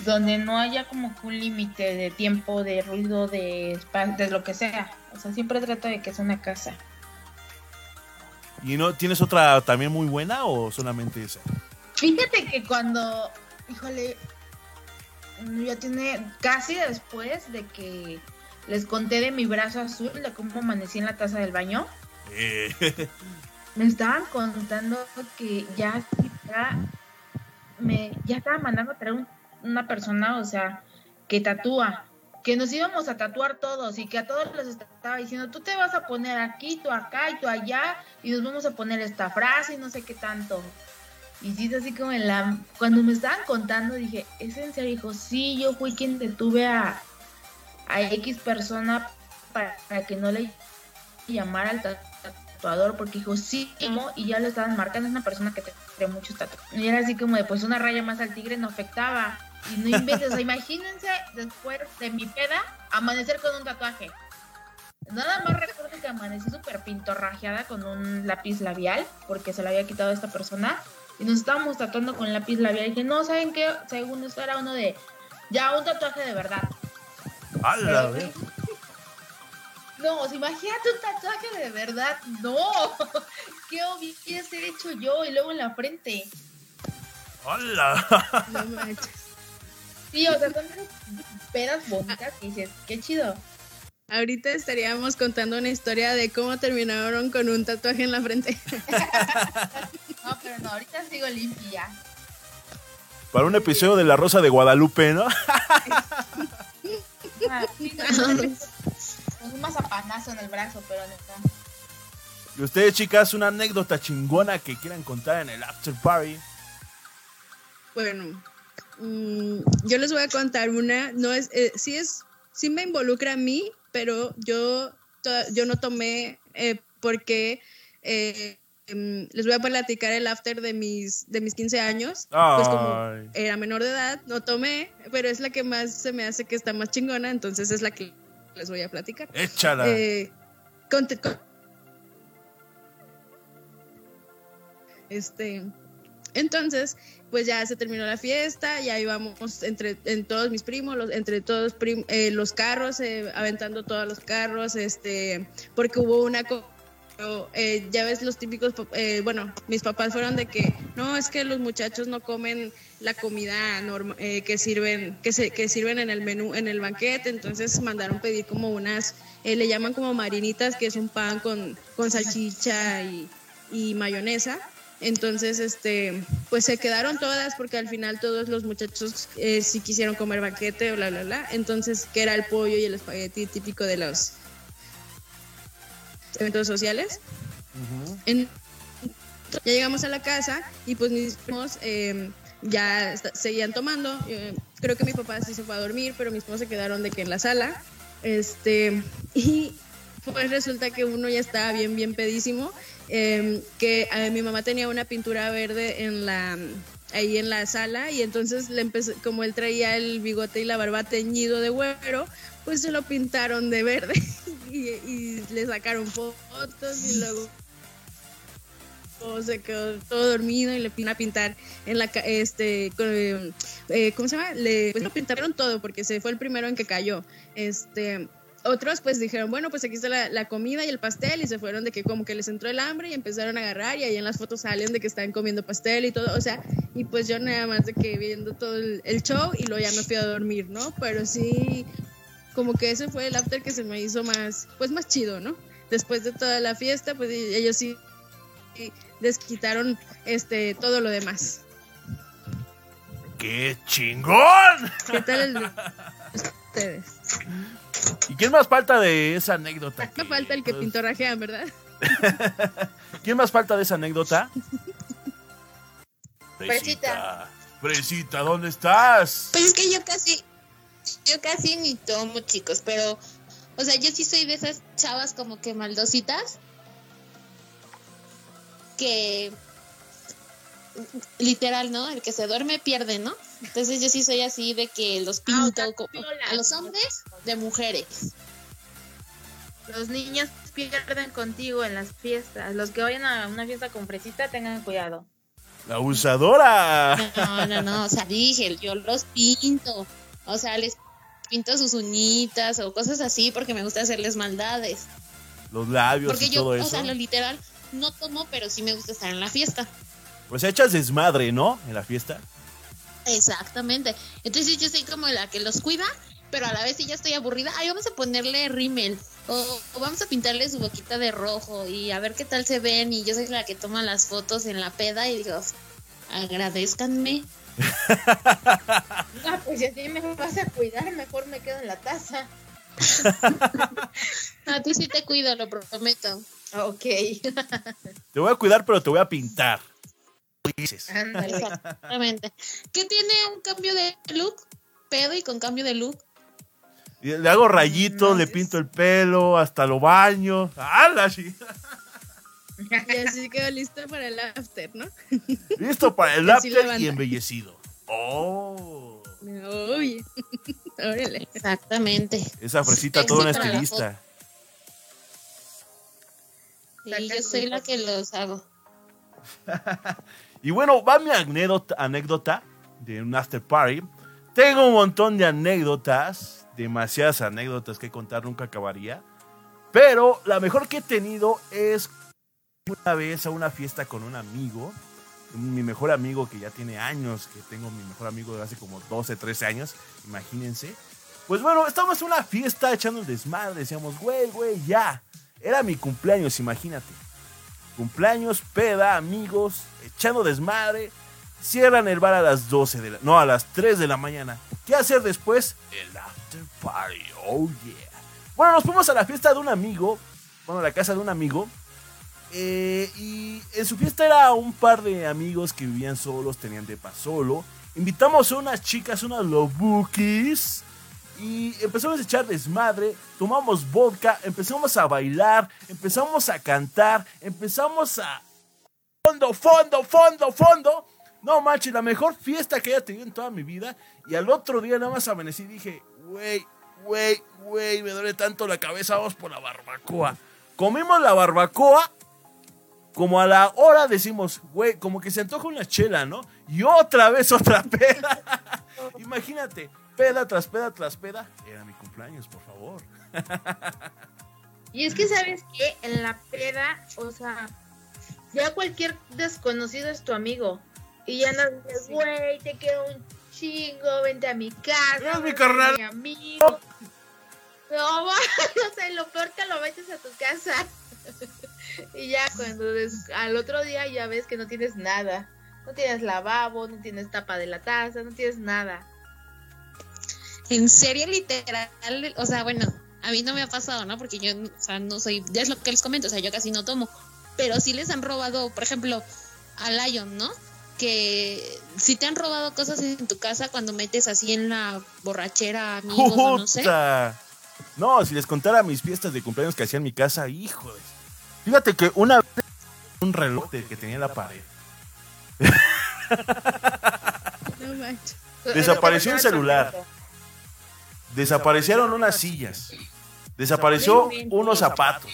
Donde no haya como que un límite de tiempo, de ruido, de espacio, de lo que sea. O sea, siempre trato de que sea una casa. ¿Y no tienes otra también muy buena o solamente esa? Fíjate que cuando, híjole, ya tiene casi después de que les conté de mi brazo azul, de cómo amanecí en la taza del baño, Eh, me estaban contando que ya, me ya estaba mandando a traer un- una persona, o sea, que tatúa, que nos íbamos a tatuar todos y que a todos les estaba diciendo, tú te vas a poner aquí, tú acá y tú allá y nos vamos a poner esta frase y no sé qué tanto. Y sí, así como en la... Cuando me estaban contando dije, ¿es en serio? Sí, yo fui quien detuve a, a X persona para, que no le llamara al ta- tatuador porque dijo, sí, amo", y ya lo estaban marcando, es una persona que te trae muchos tatuajes. Y era así como de, pues una raya más al tigre no afectaba. Y no inventes, o sea, imagínense después de mi peda amanecer con un tatuaje. Nada más recuerdo que amanecí súper pintorrajeada con un lápiz labial, porque se lo había quitado a esta persona, y nos estábamos tatuando con lápiz labial. Y dije, no, ¿saben qué? Según esto era uno de, ya, un tatuaje de verdad. ¡Hala, ve! No, o sea, imagínate un tatuaje de verdad. No, ¿qué hubiese hecho yo? Y luego en la frente. ¡Hala! No manches. Sí, o sea, son esas pedas bonitas que dices, qué chido. Ahorita estaríamos contando una historia de cómo terminaron con un tatuaje en la frente. No, pero no, ahorita sigo limpia. Para un episodio de La Rosa de Guadalupe, ¿no? Un mazapanazo en el brazo, pero no. Y ustedes, chicas, una anécdota chingona que quieran contar en el after party. Bueno, mm, yo les voy a contar una. No es, eh, sí es, sí me involucra a mí, pero yo, to- yo no tomé eh, porque eh, em, les voy a platicar el after de mis, de mis 15 años. Pues como era menor de edad, no tomé, pero es la que más se me hace que está más chingona, entonces es la que les voy a platicar. Échala. Eh, con- este, Entonces, pues ya se terminó la fiesta, ya íbamos entre en todos mis primos, los, entre todos eh, los carros, eh, aventando todos los carros, este, porque hubo una eh, ya ves los típicos, eh, bueno, mis papás fueron de que no, es que los muchachos no comen la comida normal eh, que sirven, que se, que sirven en el menú, en el banquete, entonces mandaron pedir como unas, le llaman como marinitas, que es un pan con, con salchicha y, mayonesa. Entonces, este, pues se quedaron todas porque al final todos los muchachos sí quisieron comer banquete, bla, bla, bla. Entonces, que era el pollo y el espagueti típico de los, eventos sociales. ya llegamos a la casa y pues mis primos em, ya seguían tomando. creo que mi papá sí se fue a dormir, pero mis primos se quedaron de que en la sala. Este, y pues resulta que uno ya estaba bien, bien pedísimo. Em, que eh, mi mamá tenía una pintura verde en la ahí en la sala y entonces le empezó, como él traía el bigote y la barba teñido de güero, pues se lo pintaron de verde y, le sacaron fotos y luego se quedó todo dormido y le vino a pintar en la este eh, cómo se llama le pues lo pintaron todo porque se fue el primero en que cayó este otros pues dijeron, bueno, pues aquí está la, comida y el pastel y se fueron de que como que les entró el hambre y empezaron a agarrar y ahí en las fotos salen de que están comiendo pastel y todo, o sea, y pues yo nada más de que viendo todo el, el show y luego ya me fui a dormir, ¿no? Pero sí, como que ese fue el after que se me hizo más, pues más chido, ¿no? Después de toda la fiesta, pues ellos sí desquitaron este todo lo demás. ¡Qué chingón! ¿Qué tal el ustedes? ¿Y quién más falta de esa anécdota? Me falta el que pintorrajean, ¿verdad? ¿Quién más falta de esa anécdota? Fresita. Fresita, ¿dónde estás? Pues es que yo casi, yo casi ni tomo, chicos, pero, o sea, yo sí soy de esas chavas como que maldositas que literal, ¿no? El que se duerme pierde, ¿no? Entonces yo sí soy así de que los ah, pinto a los hombres de mujeres. Los niños pierden contigo en las fiestas. Los que vayan a una fiesta con fresita tengan cuidado. La usadora. No, no, no, o sea, dije, yo los pinto. O sea, les pinto sus uñitas o cosas así porque me gusta hacerles maldades. Los labios porque y yo, todo eso. O sea, lo literal, no tomo, pero sí me gusta estar en la fiesta. Pues echas desmadre, ¿no? En la fiesta. Exactamente. Entonces yo soy como la que los cuida, pero a la vez si ya estoy aburrida, ay, vamos a ponerle rímel o, vamos a pintarle su boquita de rojo y a ver qué tal se ven y yo soy la que toma las fotos en la peda y digo, agradezcanme. Ah, pues si me vas a cuidar, mejor me quedo en la taza. a ti sí te cuido, lo prometo. Ok. te voy a cuidar, pero te voy a pintar. Exactamente. ¿Qué tiene un cambio de look? Pedo y con cambio de look. Le hago rayitos, le pinto el pelo, hasta lo baño. ¡Hala! Sí. Y así quedó listo para el after, ¿no? Listo para el after y embellecido. ¡Oh! Uy. Órale. Exactamente. Esa fresita toda una estilista. Sí, yo soy la que los hago. y bueno, va mi anécdota, anécdota de un after party. Tengo un montón de anécdotas, demasiadas anécdotas que contar, nunca acabaría. Pero la mejor que he tenido es una vez a una fiesta con un amigo, mi mejor amigo que ya tiene años, que tengo mi mejor amigo de hace como 12, 13 años, imagínense. Pues bueno, estábamos en una fiesta echando el desmadre, decíamos, güey, güey, ya. Era mi cumpleaños, imagínate. Cumpleaños, peda, amigos, echando desmadre. Cierran el bar a las 12 de la... No, a las 3 de la mañana. ¿Qué hacer después? El after party. Oh, yeah. Bueno, nos fuimos a la fiesta de un amigo. Bueno, a la casa de un amigo. Eh, y en su fiesta era un par de amigos que vivían solos, tenían depa solo. Invitamos a unas chicas, unas lobukis. Y empezamos a echar desmadre, tomamos vodka, empezamos a bailar, empezamos a cantar, empezamos a... Fondo, fondo, fondo, fondo. No manches, la mejor fiesta que haya tenido en toda mi vida. Y al otro día nada más amanecí y dije, güey, güey, güey, me duele tanto la cabeza, vamos por la barbacoa. Comimos la barbacoa como a la hora decimos, güey, como que se antoja una chela, ¿no? Y otra vez otra peda. Imagínate, peda tras peda tras peda. Era mi cumpleaños, por favor. Y es que, ¿sabes que En la peda, o sea, ya cualquier desconocido es tu amigo. Y ya no dices, güey, te quiero un chingo, vente a mi casa. Mi carnal. Mi amigo. No, no sé, lo peor que lo metes a tu casa. y ya cuando al otro día ya ves que no tienes nada. No tienes lavabo, no tienes tapa de la taza, no tienes nada. En serio, literal, o sea, bueno, a mí no me ha pasado, ¿no? Porque yo, o sea, no soy, ya es lo que les comento, o sea, yo casi no tomo. Pero sí les han robado, por ejemplo, a Lion, ¿no? Que si te han robado cosas en tu casa cuando metes así en la borrachera, amigos, o no sé. No, si les contara mis fiestas de cumpleaños que hacía en mi casa, hijo de... Fíjate que una vez un reloj que tenía en la pared. Desapareció un celular. Desaparecieron unas sillas. Desapareció unos zapatos.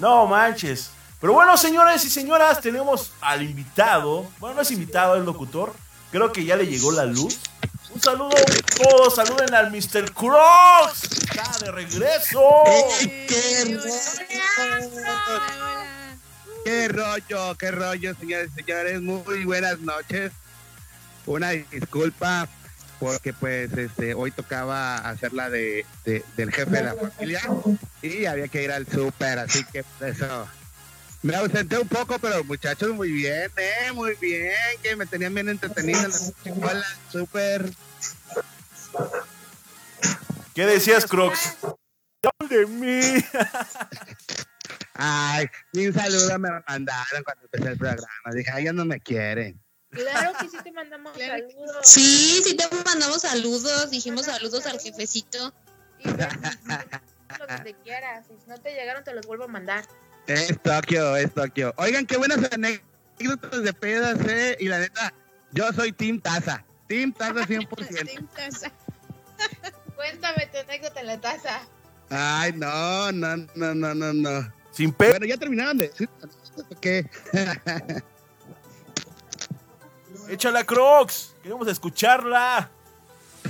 No manches. Pero bueno, señores y señoras, tenemos al invitado. Bueno, no es invitado, es locutor. Creo que ya le llegó la luz. Un saludo a todos, saluden al Mr. Crocs. Está de regreso. ¡Qué rollo! ¡Qué rollo, qué rollo, señores y señores! Muy buenas noches. Una disculpa porque pues este hoy tocaba hacer la de, del jefe de la familia y había que ir al súper, así que eso me ausenté un poco, pero muchachos, muy bien, eh, muy bien, que me tenían bien entretenido en la escuela, súper. ¿Qué decías, Crocs? de mí? Ay, un saludo me mandaron cuando empecé el programa. Dije, ay, ya no me quieren. Claro que sí te mandamos saludos. Sí, sí te mandamos saludos. Dijimos saludos al jefecito. Y lo que te quieras. Si no te llegaron, te los vuelvo a mandar. Es Tokio, es Tokio. Oigan, qué buenas anécdotas de pedas, eh. Y la neta, yo soy Team Taza. Team Taza 100%. Team Taza. Cuéntame tu anécdota en la taza. Ay, no, no, no, no, no, no. Sin pedo. Bueno, ya terminaron de ¿Qué? Échala, Crocs. Queremos escucharla.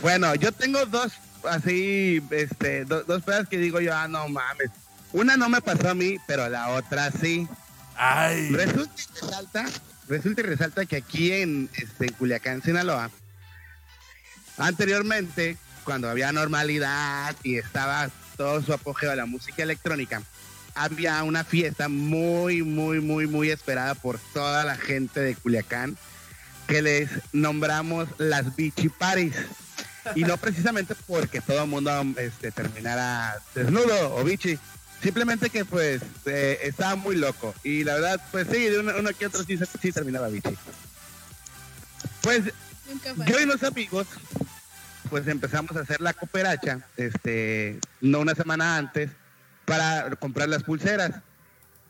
Bueno, yo tengo dos, así, este, dos pedas que digo yo, ah, no mames una no me pasó a mí, pero la otra sí. Ay. Resulta y resalta, resulta y resalta que aquí en, este, Culiacán, Sinaloa, anteriormente, cuando había normalidad y estaba todo su apogeo a la música electrónica, había una fiesta muy, muy, muy, muy esperada por toda la gente de Culiacán que les nombramos las Bichi Paris. Y no precisamente porque todo el mundo este, terminara desnudo o bichi, Simplemente que pues eh, estaba muy loco. Y la verdad, pues sí, de uno, que otro sí, sí terminaba bichi. Pues yo y los amigos, pues empezamos a hacer la cooperacha, este, no una semana antes, para comprar las pulseras.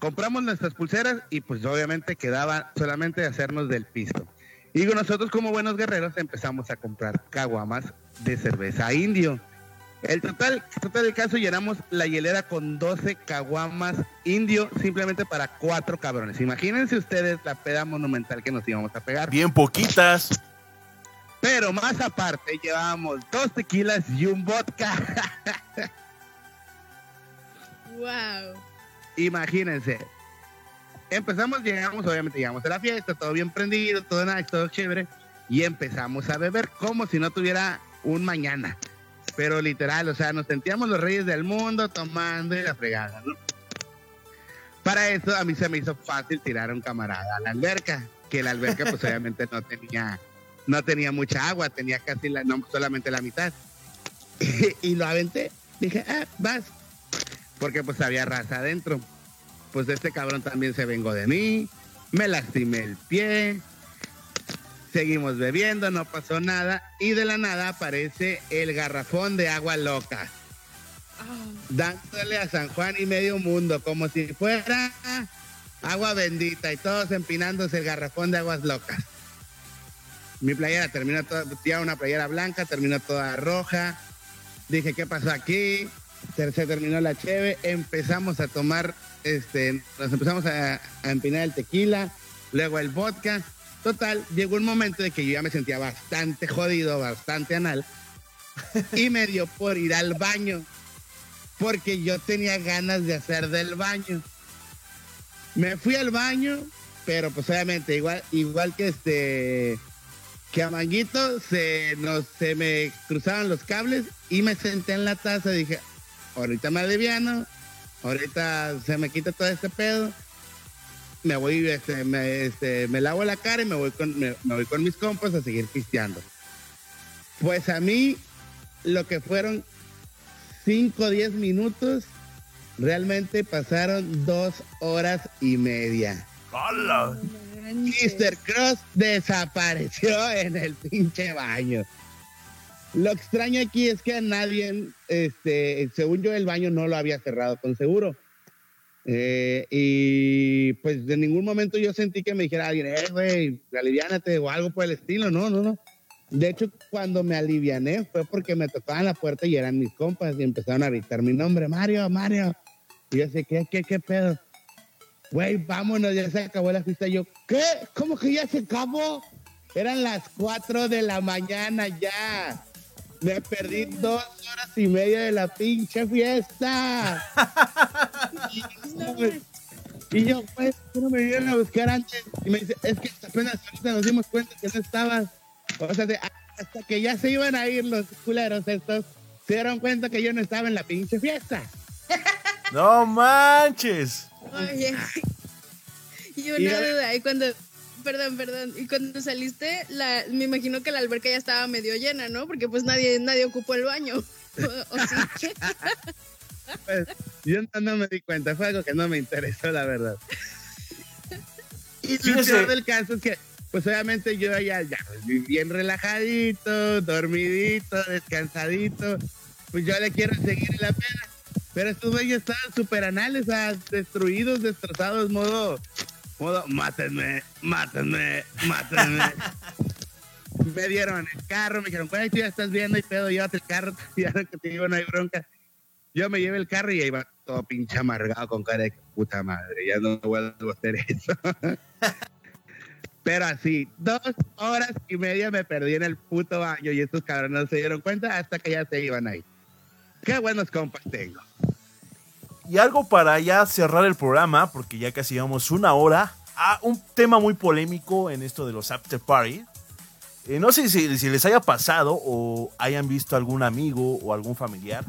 Compramos nuestras pulseras y pues obviamente quedaba solamente hacernos del pisto. Y nosotros como buenos guerreros empezamos a comprar caguamas de cerveza indio. El total, total del caso, llenamos la hielera con 12 caguamas indio simplemente para cuatro cabrones. Imagínense ustedes la peda monumental que nos íbamos a pegar. Bien poquitas. Pero más aparte, llevábamos dos tequilas y un vodka. wow. Imagínense. Empezamos, llegamos, obviamente llegamos a la fiesta, todo bien prendido, todo nice, todo chévere. Y empezamos a beber como si no tuviera un mañana pero literal, o sea, nos sentíamos los reyes del mundo tomando y la fregada, ¿no? Para eso a mí se me hizo fácil tirar a un camarada a la alberca, que la alberca pues obviamente no tenía, no tenía mucha agua, tenía casi la, no, solamente la mitad. y lo aventé, dije, ah, vas, porque pues había raza adentro. Pues este cabrón también se vengó de mí, me lastimé el pie, Seguimos bebiendo, no pasó nada. Y de la nada aparece el garrafón de agua loca. Dándole a San Juan y medio mundo, como si fuera agua bendita y todos empinándose el garrafón de aguas locas. Mi playera terminó toda, ya una playera blanca, terminó toda roja. Dije, ¿qué pasó aquí? terminó la cheve, empezamos a tomar, este, nos empezamos a empinar el tequila, luego el vodka. Total, llegó un momento de que yo ya me sentía bastante jodido, bastante anal, y me dio por ir al baño, porque yo tenía ganas de hacer del baño. Me fui al baño, pero pues obviamente igual, igual que este que a Manguito se nos se me cruzaban los cables y me senté en la taza y dije, ahorita me aliviano, ahorita se me quita todo este pedo, me voy, este, me, este, me lavo la cara y me voy con, me, me voy con mis compas a seguir pisteando. Pues a mí, lo que fueron 5 o 10 minutos, realmente pasaron dos horas y media. ¡Hala! Mr. Cross desapareció en el pinche baño. Lo extraño aquí es que a nadie, este, según yo, el baño no lo había cerrado con seguro. Eh, y pues de ningún momento yo sentí que me dijera alguien, eh, güey, aliviánate o algo por el estilo. No, no, no. De hecho, cuando me aliviané fue porque me tocaban la puerta y eran mis compas y empezaron a gritar mi nombre, Mario, Mario. Y yo sé, ¿qué, qué, qué pedo? Güey, vámonos, ya se acabó la fiesta. Yo, ¿qué? ¿Cómo que ya se acabó? Eran las 4 de la mañana ya. Me perdí dos horas y media de la pinche fiesta. y, yo, y yo, pues, ¿por qué no me vinieron a buscar antes? Y me dice, es que apenas ahorita nos dimos cuenta que no estabas. O sea, de- hasta que ya se iban a ir los culeros estos, se dieron cuenta que yo no estaba en la pinche fiesta. ¡No manches! Oye. Y una Y duda, y cuando, perdón, perdón, y cuando saliste, la, me imagino que la alberca ya estaba medio llena, ¿no? Porque pues nadie, nadie ocupó el baño. ¿O, o sí? Pues, yo no, no me di cuenta, fue algo que no me interesó, la verdad. Y lo peor del caso es que, pues obviamente yo ya, ya, bien relajadito, dormidito, descansadito, pues yo le quiero seguir en la pena. Pero estos güeyes estaban súper anales, o sea, destruidos, destrozados, modo, modo, mátenme, mátenme, mátenme. me dieron el carro, me dijeron, güey, tú ya estás viendo y pedo, llévate el carro, ya que te digo, no hay bronca. Yo me llevé el carro y ahí va todo pinche amargado con cara de puta madre, ya no vuelvo a hacer eso. Pero así, dos horas y media me perdí en el puto baño y estos cabrones no se dieron cuenta hasta que ya se iban ahí. Qué buenos compas tengo. Y algo para ya cerrar el programa, porque ya casi llevamos una hora, a un tema muy polémico en esto de los after party. Eh, no sé si, si les haya pasado o hayan visto algún amigo o algún familiar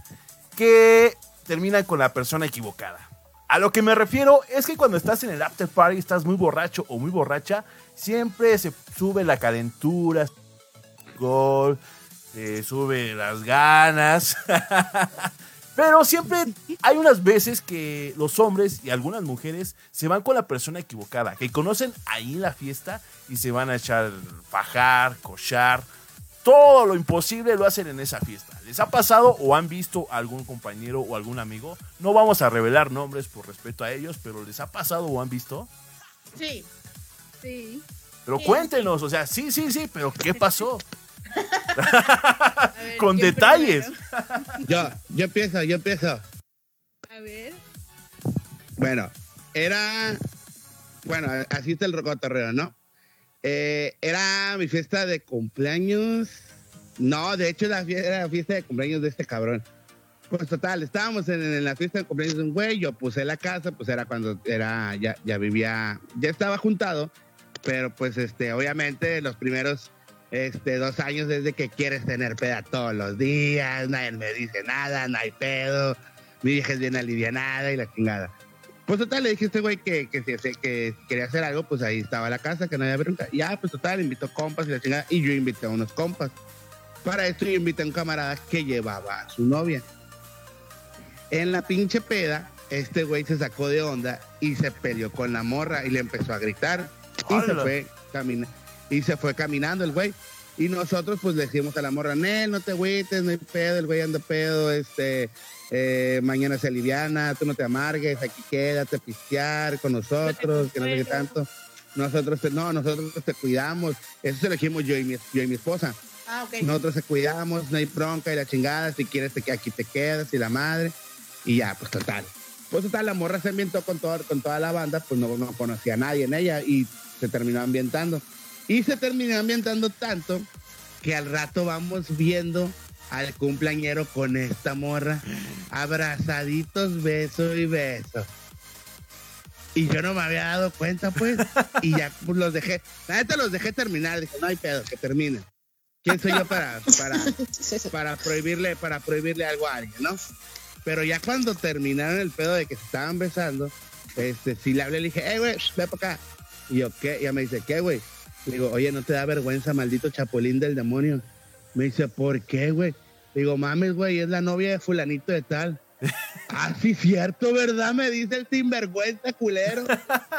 que termina con la persona equivocada. A lo que me refiero es que cuando estás en el after party, estás muy borracho o muy borracha, siempre se sube la calentura, gol, se sube las ganas. Pero siempre hay unas veces que los hombres y algunas mujeres se van con la persona equivocada, que conocen ahí en la fiesta y se van a echar fajar, cochar, todo lo imposible lo hacen en esa fiesta. ¿Les ha pasado o han visto a algún compañero o algún amigo? No vamos a revelar nombres por respeto a ellos, pero ¿les ha pasado o han visto? Sí. Sí. Pero cuéntenos, o sea, sí, sí, sí, pero ¿qué pasó? Ver, Con ¿quién detalles. primero? Yo, yo empiezo, yo empiezo. A ver. Bueno, era. Bueno, así está el cotorreo, ¿no? Eh, era mi fiesta de cumpleaños. No, de hecho, la fiesta, era la fiesta de cumpleaños de este cabrón. Pues total, estábamos en, en la fiesta de cumpleaños de un güey. Yo puse la casa, pues era cuando era, ya, ya vivía, ya estaba juntado. Pero pues, este, obviamente, los primeros este, dos años desde que quieres tener peda todos los días, nadie me dice nada, no hay pedo, mi vieja es bien alivianada y la chingada. Pues total, le dije a este güey que, que, quería hacer algo, pues ahí estaba la casa, que no había bronca. Ya, pues total, invitó compas y la chingada, y yo invité a unos compas. Para esto yo invité a un camarada que llevaba a su novia. En la pinche peda, este güey se sacó de onda y se peleó con la morra y le empezó a gritar. Y se fue camina y se fue caminando el güey. Y nosotros pues le dijimos a la morra, Nel, no te agüites, no hay pedo, el güey anda pedo, este, eh, mañana se aliviana, tú no te amargues, aquí quédate a pistear con nosotros, que no sé qué tanto. Nosotros, te- no, nosotros te cuidamos. Eso se lo dijimos yo y mi, yo y mi esposa. Ah. Nosotros te cuidamos, no hay bronca y la chingada, si quieres te, aquí te quedas y la madre. Y ya, pues total. Pues total, la morra se ambientó con, todo, con toda la banda, pues no, no conocía a nadie en ella y se terminó ambientando. Y se terminó ambientando tanto que al rato vamos viendo al cumpleañero con esta morra, abrazaditos, beso y beso. Y yo no me había dado cuenta, pues, y ya los dejé, la neta los dejé terminar, dije, no hay pedo, que termine. ¿Quién soy yo para, para, para prohibirle, para prohibirle algo a alguien, no? Pero ya cuando terminaron el pedo de que se estaban besando, este, sí le hablé, le dije, hey, güey, ve para acá. Y yo, ¿qué? Y me dice, ¿qué, güey? Digo, oye, ¿no te da vergüenza, maldito chapulín del demonio? Me dice, ¿por qué, güey? Digo, mames, güey, es la novia de fulanito de tal. ah, sí, cierto, ¿verdad? Me dice el sinvergüenza culero.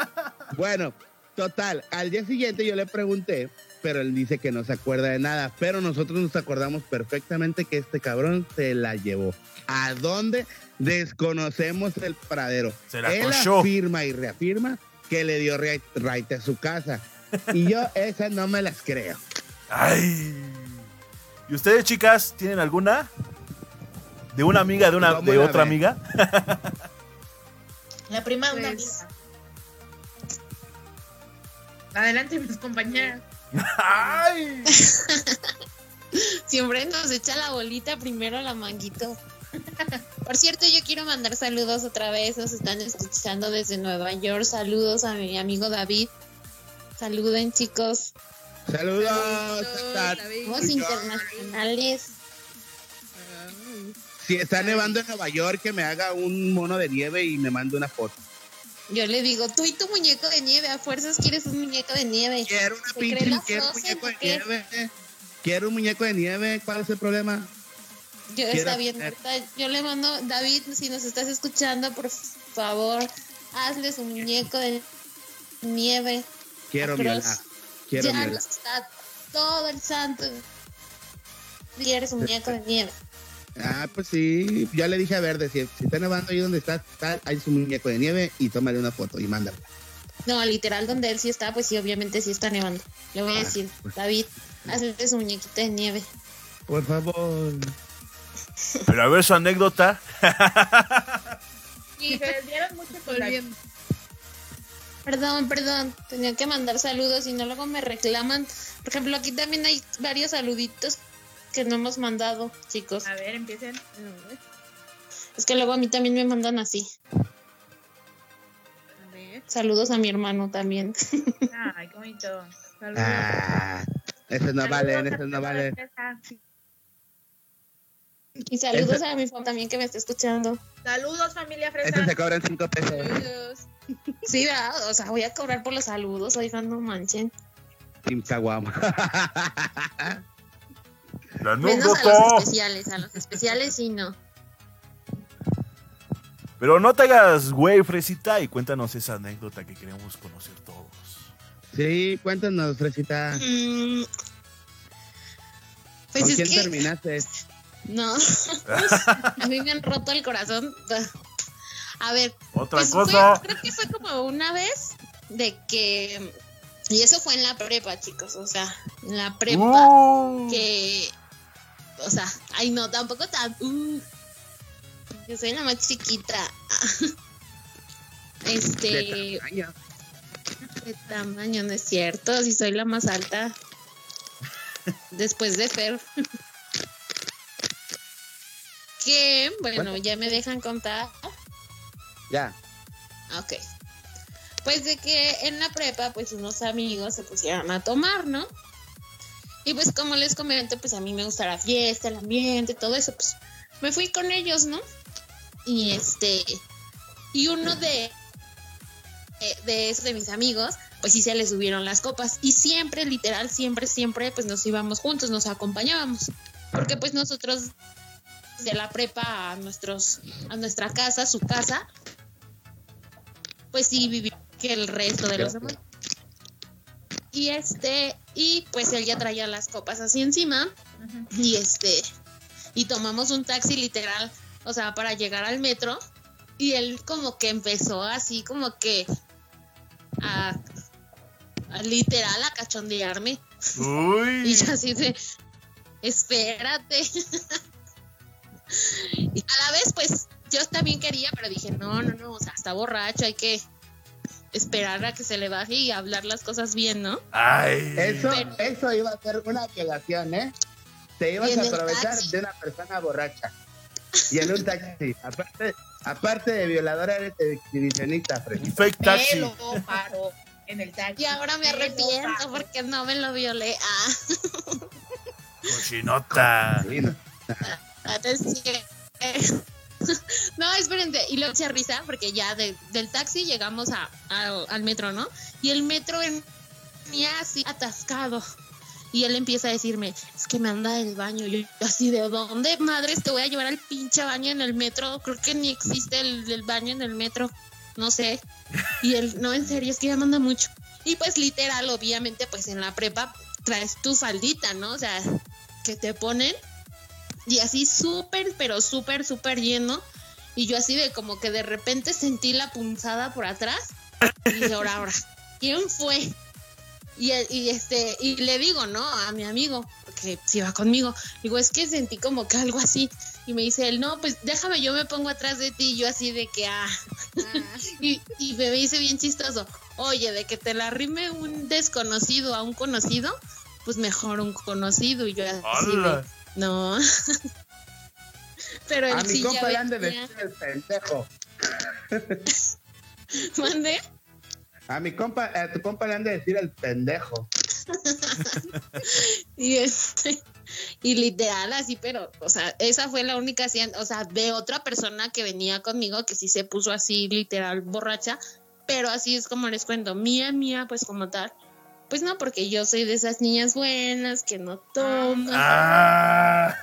bueno, total, al día siguiente yo le pregunté, pero él dice que no se acuerda de nada. Pero nosotros nos acordamos perfectamente que este cabrón se la llevó. ¿A dónde? Desconocemos el paradero. Se la él cochó. afirma y reafirma que le dio right, right a su casa. Y yo esas no me las creo. Ay. ¿Y ustedes, chicas, tienen alguna? ¿De una amiga, de una ¿Cómo de otra amiga? La prima de una Pues- amiga. Adelante, mis compañeras. ¡Ay! Siempre nos echa la bolita primero la manguito. Por cierto, yo quiero mandar saludos otra vez. Nos están escuchando desde Nueva York. Saludos a mi amigo David. Saluden, chicos. Saludos. Saludos, internacionales. Ay. Si está nevando en Nueva York, que me haga un mono de nieve y me mande una foto. Yo le digo, tú y tu muñeco de nieve, a fuerzas quieres un muñeco de nieve. Quiero una ¿Se pinche, cree la quiero un muñeco de qué? nieve. Quiero un muñeco de nieve. ¿Cuál es el problema? Yo Quiero está bien, yo le mando, David, si nos estás escuchando, por favor, hazle su muñeco de nieve. Quiero violar. Quiero ya violar. está todo el santo. Quieres un muñeco de nieve. Ah, pues sí. Ya le dije a Verde, si, si está nevando ahí donde está, está, hay su muñeco de nieve y tómale una foto y mándala. No, literal, donde él sí está, pues sí, obviamente sí está nevando. Le voy a Ah, decir, pues. David, hazle su muñequito de nieve. Por favor. Pero a ver su anécdota. Y se desviaron mucho con la... Perdón, perdón, tenía que mandar saludos y no luego me reclaman. Por ejemplo, aquí también hay varios saluditos que no hemos mandado, chicos. A ver, empiecen. Es que luego a mí también me mandan así. A ver. Saludos a mi hermano también. Ay, qué bonito. Saludos. Ah, esos no Saludos valen, esos no valen. Y saludos a mi familia también que me está escuchando. Saludos, familia Fresa. Estos se cobran cinco pesos. Saludos. Sí, ¿verdad? O sea, voy a cobrar por los saludos, oigan, no manchen. Team Caguama. La Menos a los especiales, a los especiales sí no. Pero no te hagas güey, Fresita, y cuéntanos esa anécdota que queremos conocer todos. sí, cuéntanos, Fresita. Mm, Pues ¿Con quién que terminaste? no. a mí me han roto el corazón. A ver, Otra Pues cosa. fue- creo que fue como una vez de que. Y eso fue en la prepa, chicos. O sea, en la prepa. Uh, Que. O sea, ay, no, tampoco tan. uh, yo soy la más chiquita. Este. De tamaño. De tamaño, no es cierto. Si soy la más alta. Después de Fer. que, bueno, ya me dejan contar. Ya. Ok. Pues de que en la prepa, pues unos amigos se pusieron a tomar, ¿no? Y pues como les comento, pues a mí me gusta la fiesta, el ambiente, todo eso, pues me fui con ellos, ¿no? Y este, y uno de, eh, de esos de mis amigos, pues sí se le subieron las copas. Y siempre, literal, siempre, siempre, pues nos íbamos juntos, nos acompañábamos. Porque pues nosotros de la prepa a nuestros, a nuestra casa, su casa, pues sí viví que el resto de los demás. Y este, y pues él ya traía las copas así encima, y este, y tomamos un taxi literal, o sea, para llegar al metro, y él como que empezó así como que a, a literal a cachondearme. Y yo así de, espérate. y a la vez, pues, yo también quería, pero dije, no, no, no, o sea, está borracho, hay que esperar a que se le baje y hablar las cosas bien, ¿no? Ay. Eso, Pero- eso iba a ser una violación, ¿eh? Te ibas a aprovechar de una persona borracha. Y en un taxi. Aparte, aparte de violadora, eres exhibicionista, Freddy. Fake taxi. Pero paró en el taxi. Y ahora me arrepiento porque no me lo violé. Ah, Cochinota. Sí, no. espérense, y luego eché risa porque ya de- del taxi llegamos al metro, ¿no? Y el metro venía así atascado. Y él empieza a decirme, es que me anda el baño. Yo así, ¿de dónde madres te voy a llevar al pinche baño en el metro? Creo que ni existe el, baño en el metro. No sé. Y él, no, en serio, es que ya manda mucho. Y pues literal, obviamente, pues en la prepa traes tu faldita, ¿no? O sea, que te ponen y así súper, pero súper, súper lleno. Y yo así de como que de repente sentí la punzada por atrás. Y dije, ahora, ahora, ¿quién fue? Y, y este, y le digo, ¿no? A mi amigo, porque si va conmigo, digo, es que sentí como que algo así. Y me dice él, no, pues déjame, yo me pongo atrás de ti. Y yo así de que, ah. Y, y me dice bien chistoso, oye, de que te la rime un desconocido a un conocido, pues mejor un conocido. Y yo así de. No. Pero A él mi sí ya compa le han de decir el pendejo. ¿Mande? A mi compa, a tu compa le han de decir el pendejo. Y este, y literal así, pero, o sea, esa fue la única, o sea, de otra persona que venía conmigo que sí se puso así literal borracha, pero así es como les cuento, mía, mía, pues como tal, pues no, porque yo soy de esas niñas buenas que no toman. Ah.